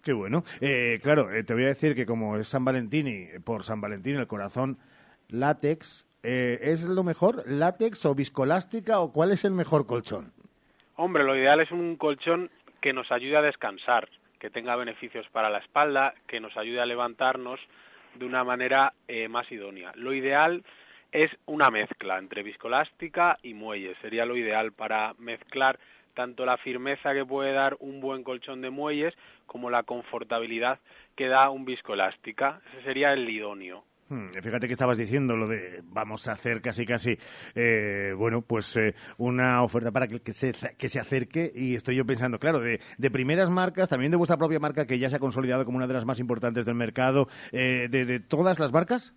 Qué bueno. Eh, claro, eh, te voy a decir que como es San Valentín y eh, por San Valentín el corazón látex, eh, ¿es lo mejor? ¿Látex o viscolástica o cuál es el mejor colchón? Hombre, lo ideal es un colchón que nos ayude a descansar, que tenga beneficios para la espalda, que nos ayude a levantarnos de una manera eh, más idónea. Lo ideal es una mezcla entre viscolástica y muelle. Sería lo ideal para mezclar tanto la firmeza que puede dar un buen colchón de muelles como la confortabilidad que da un viscoelástica. Ese sería el idóneo. Hmm, fíjate que estabas diciendo lo de vamos a hacer casi casi, eh, bueno, pues eh, una oferta para que, que, se, que se acerque y estoy yo pensando, claro, de, de primeras marcas, también de vuestra propia marca que ya se ha consolidado como una de las más importantes del mercado, eh, de, de todas las marcas.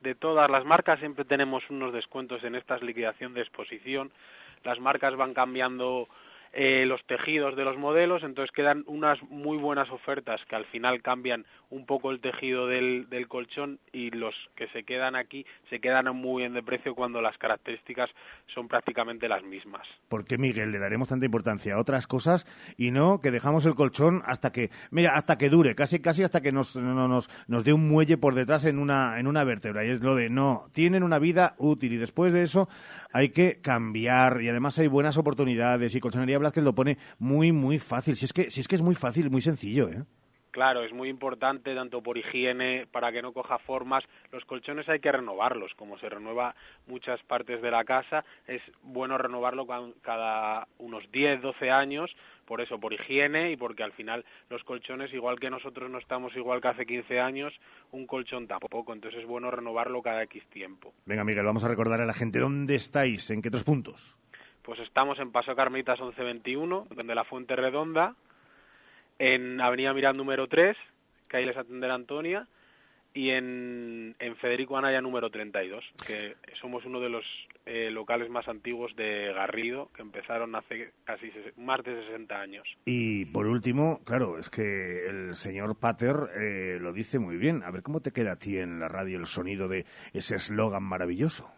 de todas las marcas siempre tenemos unos descuentos en estas liquidación de exposición. Las marcas van cambiando eh, los tejidos de los modelos, entonces quedan unas muy buenas ofertas que al final cambian un poco el tejido del, colchón y los que se quedan aquí se quedan muy bien de precio cuando las características son prácticamente las mismas. ¿Por qué, Miguel, le daremos tanta importancia a otras cosas y no que dejamos el colchón hasta que, mira, hasta que dure, casi casi hasta que nos, no- nos, nos dé un muelle por detrás en una, en una vértebra? Y es lo de, no, tienen una vida útil y después de eso hay que cambiar y además hay buenas oportunidades y Colchonería Blázquez lo pone muy, muy fácil. Si es que, si es, que es muy fácil, muy sencillo, ¿eh? Claro, es muy importante tanto por higiene, para que no coja formas. Los colchones hay que renovarlos, como se renueva muchas partes de la casa, es bueno renovarlo ca- cada unos 10, 12 años, por eso, por higiene y porque al final los colchones, igual que nosotros no estamos igual que hace 15 años, un colchón tampoco, entonces es bueno renovarlo cada X tiempo. Venga, Miguel, vamos a recordar a la gente dónde estáis, en qué otros puntos. Pues estamos en Paso Carmelitas 1121, donde la Fuente Redonda, en Avenida Mirán número 3, que ahí les atenderá Antonia, y en, en Federico Anaya número 32, que somos uno de los eh, locales más antiguos de Garrido, que empezaron hace casi más de 60 años. Y por último, claro, es que el señor Pater eh, lo dice muy bien. A ver cómo te queda a ti en la radio el sonido de ese eslogan maravilloso.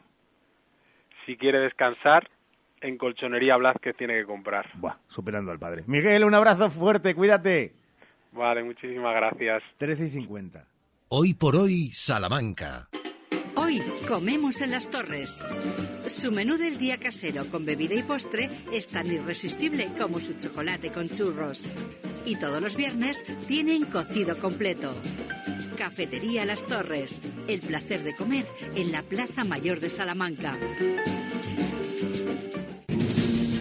Si quiere descansar, en Colchonería Blázquez tiene que comprar. Buah, superando al padre. Miguel, un abrazo fuerte, cuídate. Vale, muchísimas gracias. 13 y 50. Hoy por hoy, Salamanca. Hoy comemos en las torres. Su menú del día casero con bebida y postre es tan irresistible como su chocolate con churros. Y todos los viernes tienen cocido completo. Cafetería Las Torres. El placer de comer en la Plaza Mayor de Salamanca.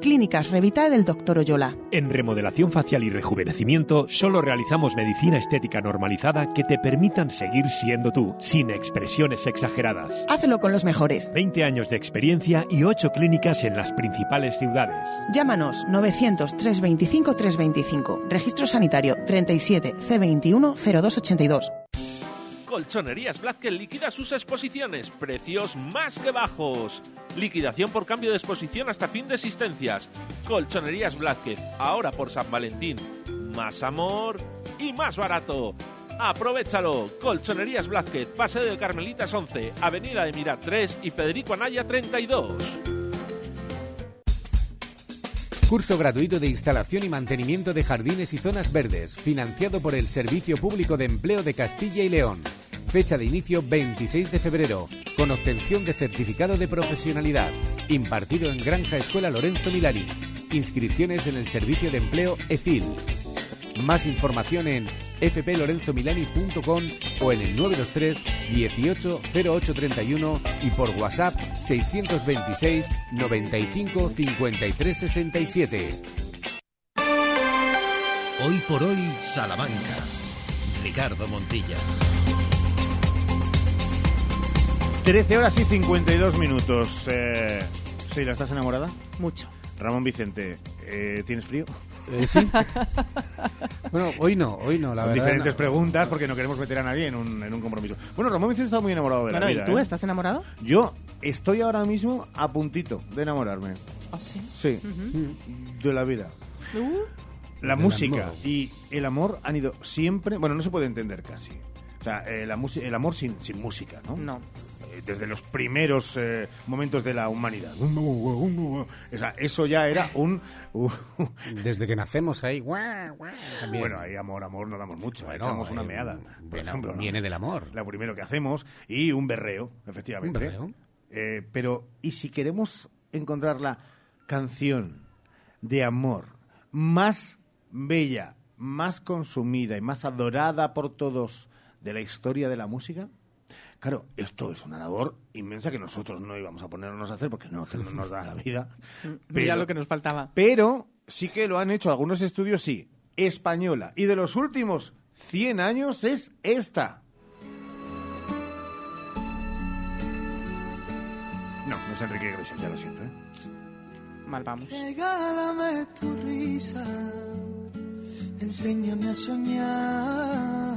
Clínicas Revita del Dr. Oyola. En remodelación facial y rejuvenecimiento solo realizamos medicina estética normalizada que te permitan seguir siendo tú, sin expresiones exageradas. Hácelo con los mejores. 20 años de experiencia y 8 clínicas en las principales ciudades. Llámanos 900 325 325. Registro sanitario 37 C21 0282. Colchonerías Blázquez liquida sus exposiciones, precios más que bajos. Liquidación por cambio de exposición hasta fin de existencias. Colchonerías Blázquez, ahora por San Valentín. Más amor y más barato. Aprovechalo. Colchonerías Blázquez, Paseo de Carmelitas 11, Avenida Emirat 3 y Federico Anaya 32. Curso gratuito de instalación y mantenimiento de jardines y zonas verdes, financiado por el Servicio Público de Empleo de Castilla y León. Fecha de inicio 26 de febrero, con obtención de certificado de profesionalidad, impartido en Granja Escuela Lorenzo Milani. Inscripciones en el Servicio de Empleo EFIL. Más información en fplorenzomilani.com o en el 923 18 0831 y por WhatsApp 626 95 53 67. Hoy por hoy, Salamanca. Ricardo Montilla. 13 horas y 52 minutos. Eh, Sheila, ¿estás enamorada? Mucho. Ramón Vicente, eh, ¿tienes frío? Eh, sí. bueno, hoy no, hoy no, la Con verdad. diferentes no. preguntas porque no queremos meter a nadie en un, en un compromiso. Bueno, Ramón Vicente está muy enamorado de Bueno, la ¿y vida. tú ¿eh? estás enamorado? Yo estoy ahora mismo a puntito de enamorarme. ¿Ah, sí? Sí, de la vida. Uh, La música y el amor han ido siempre. Bueno, no se puede entender casi. O sea, eh, la musi- el amor sin, sin música, ¿no? No. Desde los primeros eh, momentos de la humanidad. O sea, eso ya era un. Desde que nacemos ahí. también. bueno, ahí amor, amor no damos mucho. Bueno, echamos una eh, meada, por bueno, ejemplo. ¿no? viene del amor. Lo primero que hacemos. Y un berreo, efectivamente. Un berreo. Eh, pero, ¿y si queremos encontrar la canción de amor más bella, más consumida y más adorada por todos de la historia de la música? Claro, esto es una labor inmensa que nosotros no íbamos a ponernos a hacer porque no, no nos da la vida. Mira lo que nos faltaba. Pero sí que lo han hecho algunos estudios, sí. Española. Y de los últimos 100 años es esta. No, no es Enrique Iglesias, ya lo siento. ¿eh? Mal vamos. Regálame tu risa, enséñame a soñar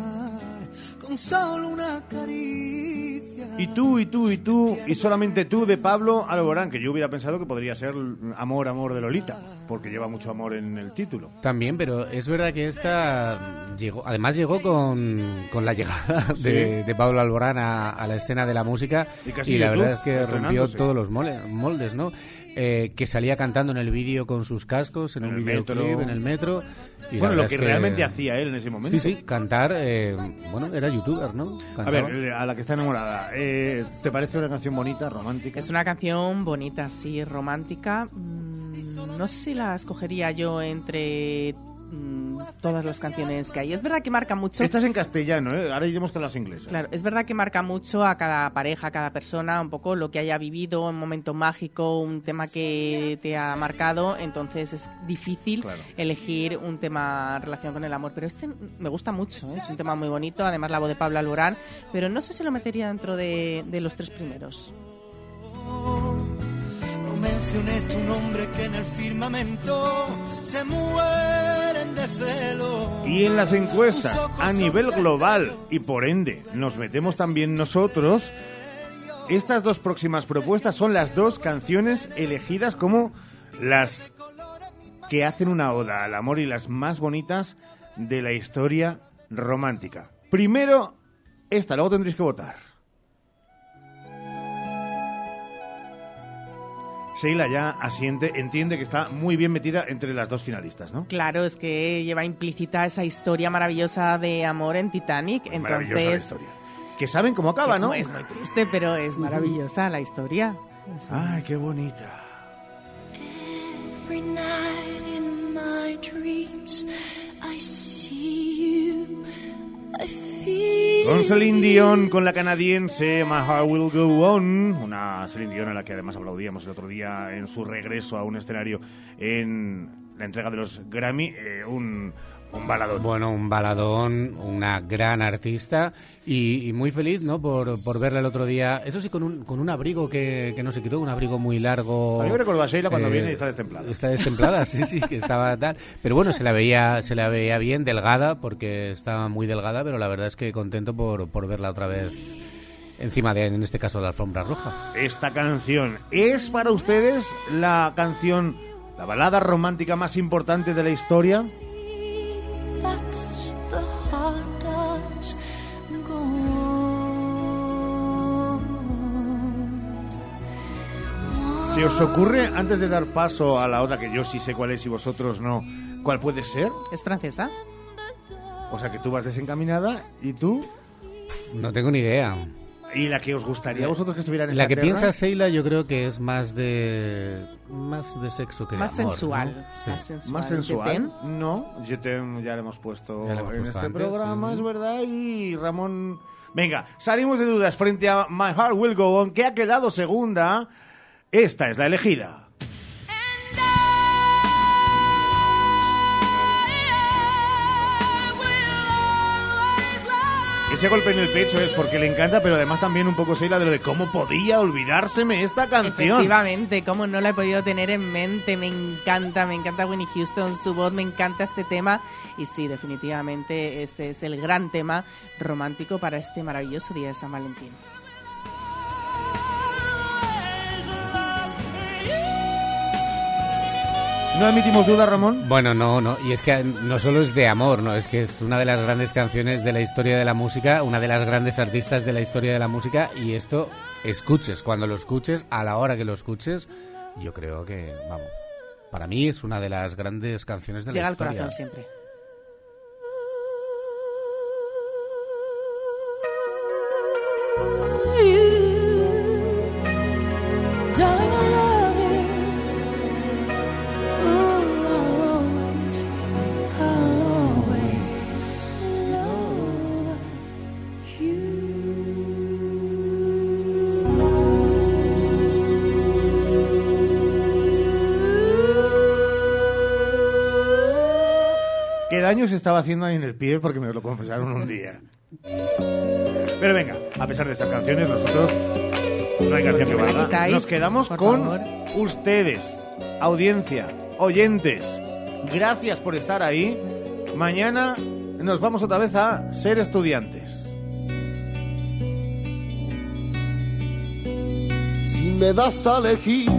con solo una caricia. Y tú, y tú, y tú, y solamente tú de Pablo Alborán, que yo hubiera pensado que podría ser Amor, Amor de Lolita, porque lleva mucho amor en el título. También, pero es verdad que esta llegó, además llegó con, con la llegada de, de Pablo Alborán a, a la escena de la música Y casi la YouTube, verdad es que rompió todos los moldes, ¿no? Eh, que salía cantando en el vídeo con sus cascos, en, En un el videoclip, metro. en el metro. y Bueno, lo que, es realmente hacía él en ese momento. Sí, sí, cantar, eh, bueno, era youtuber, ¿no? A Cantaba. ver, eh, a la que está enamorada, eh, ¿te parece una canción bonita, romántica? Es una canción bonita, sí, romántica. Mm, no sé si la escogería yo entre mm, todas las canciones que hay. Es verdad que marca mucho. Esta es en castellano, ¿eh? ahora iremos con las inglesas. Claro, es verdad que marca mucho a cada pareja, a cada persona, un poco lo que haya vivido, un momento mágico, un tema que te ha marcado, entonces es difícil elegir un tema en relación con el amor. Pero este me gusta mucho, ¿eh? es un tema muy bonito, además la voz de Pablo Alborán, pero no sé si lo metería dentro de, de los tres primeros. Menciones tu nombre que en el firmamento se mueren de celo. Y en las encuestas a nivel global y por ende nos metemos también nosotros, estas dos próximas propuestas son las dos canciones elegidas como las que hacen una oda al amor y las más bonitas de la historia romántica. Primero esta, luego tendréis que votar. Sheila ya asiente, entiende que está muy bien metida entre las dos finalistas, ¿no? Claro, es que lleva implícita esa historia maravillosa de amor en Titanic, Maravillosa la entonces historia. Que saben cómo acaba, es, ¿no? muy- es muy triste, pero es maravillosa la historia. Es- Ay, qué bonita. Every night in my dreams I see you, Con Celine Dion, con la canadiense My Heart Will Go On, una Celine Dion a la que además aplaudíamos el otro día en su regreso a un escenario en la entrega de los Grammy, eh, un, Un baladón. Bueno, un baladón, una gran artista y, y muy feliz, ¿no? Por, por verla el otro día. Eso sí, con un, con un abrigo que, que no se quitó, un abrigo muy largo. A mí me recordó a Sheila cuando Eh, viene y está destemplada. Está destemplada, sí, sí, que estaba tal. Pero bueno, se la veía, se la veía bien, delgada, porque estaba muy delgada, pero la verdad es que contento por, por verla otra vez encima de, en este caso, la alfombra roja. Esta canción es para ustedes la canción, la balada romántica más importante de la historia. ¿Se os ocurre, antes de dar paso a la otra, que yo sí sé cuál es y vosotros no, cuál puede ser? ¿Es francesa? O sea, que tú vas desencaminada y tú... No tengo ni idea. ¿Y la que os gustaría a vosotros que estuviera en La que piensa Sheila yo creo que es más de más de sexo que de Más amor, sensual, ¿no? Sí. más sensual. Más ¿Je sensual. No, Je t'aime ya lo hemos puesto Ya lo hemos en puesto este antes, programa, sí. es verdad. Y Ramón. Venga, salimos de dudas frente a My Heart Will Go On, que ha quedado segunda. Esta es la elegida. Ese golpe en el pecho es porque le encanta, pero además también un poco Sheila de lo de cómo podía olvidárseme esta canción. Efectivamente, cómo no la he podido tener en mente. Me encanta, me encanta Winnie Houston, su voz, me encanta este tema. Y sí, definitivamente este es el gran tema romántico para este maravilloso día de San Valentín. ¿No admitimos duda, Ramón? Bueno, no, no, y es que no solo es de amor, no, es que es una de las grandes canciones de la historia de la música, una de las grandes artistas de la historia de la música, y esto, escuches, cuando lo escuches, a la hora que lo escuches, yo creo que, vamos, para mí es una de las grandes canciones de Llega la al historia. corazón siempre. Daño se estaba haciendo ahí en el pie? Porque me lo confesaron un día. Pero venga, a pesar de estas canciones, nosotros no hay canción que valga. Nos quedamos con favor. ustedes, audiencia, oyentes. Gracias por estar ahí. Mañana nos vamos otra vez a ser estudiantes. Si me das a elegir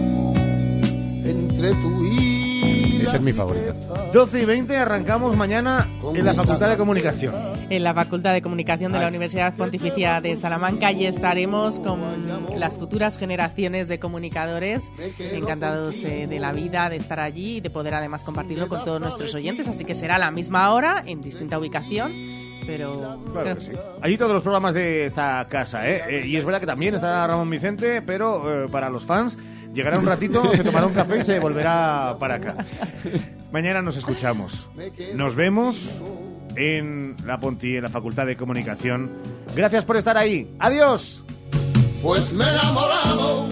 entre tu y Este es mi favorito. 12 y 20 arrancamos mañana en la Facultad de Comunicación. En la Facultad de Comunicación de la Universidad Pontificia de Salamanca y estaremos con las futuras generaciones de comunicadores encantados eh, de la vida, de estar allí y de poder además compartirlo con todos nuestros oyentes. Así que será a la misma hora, en distinta ubicación, pero... Claro que sí. Allí todos los programas de esta casa, ¿eh? Eh, y es verdad que también estará Ramón Vicente, pero eh, para los fans llegará un ratito, se tomará un café y se volverá para acá. Mañana nos escuchamos. Nos vemos en la Ponti, en la Facultad de Comunicación. Gracias por estar ahí. ¡Adiós! Pues me he enamorado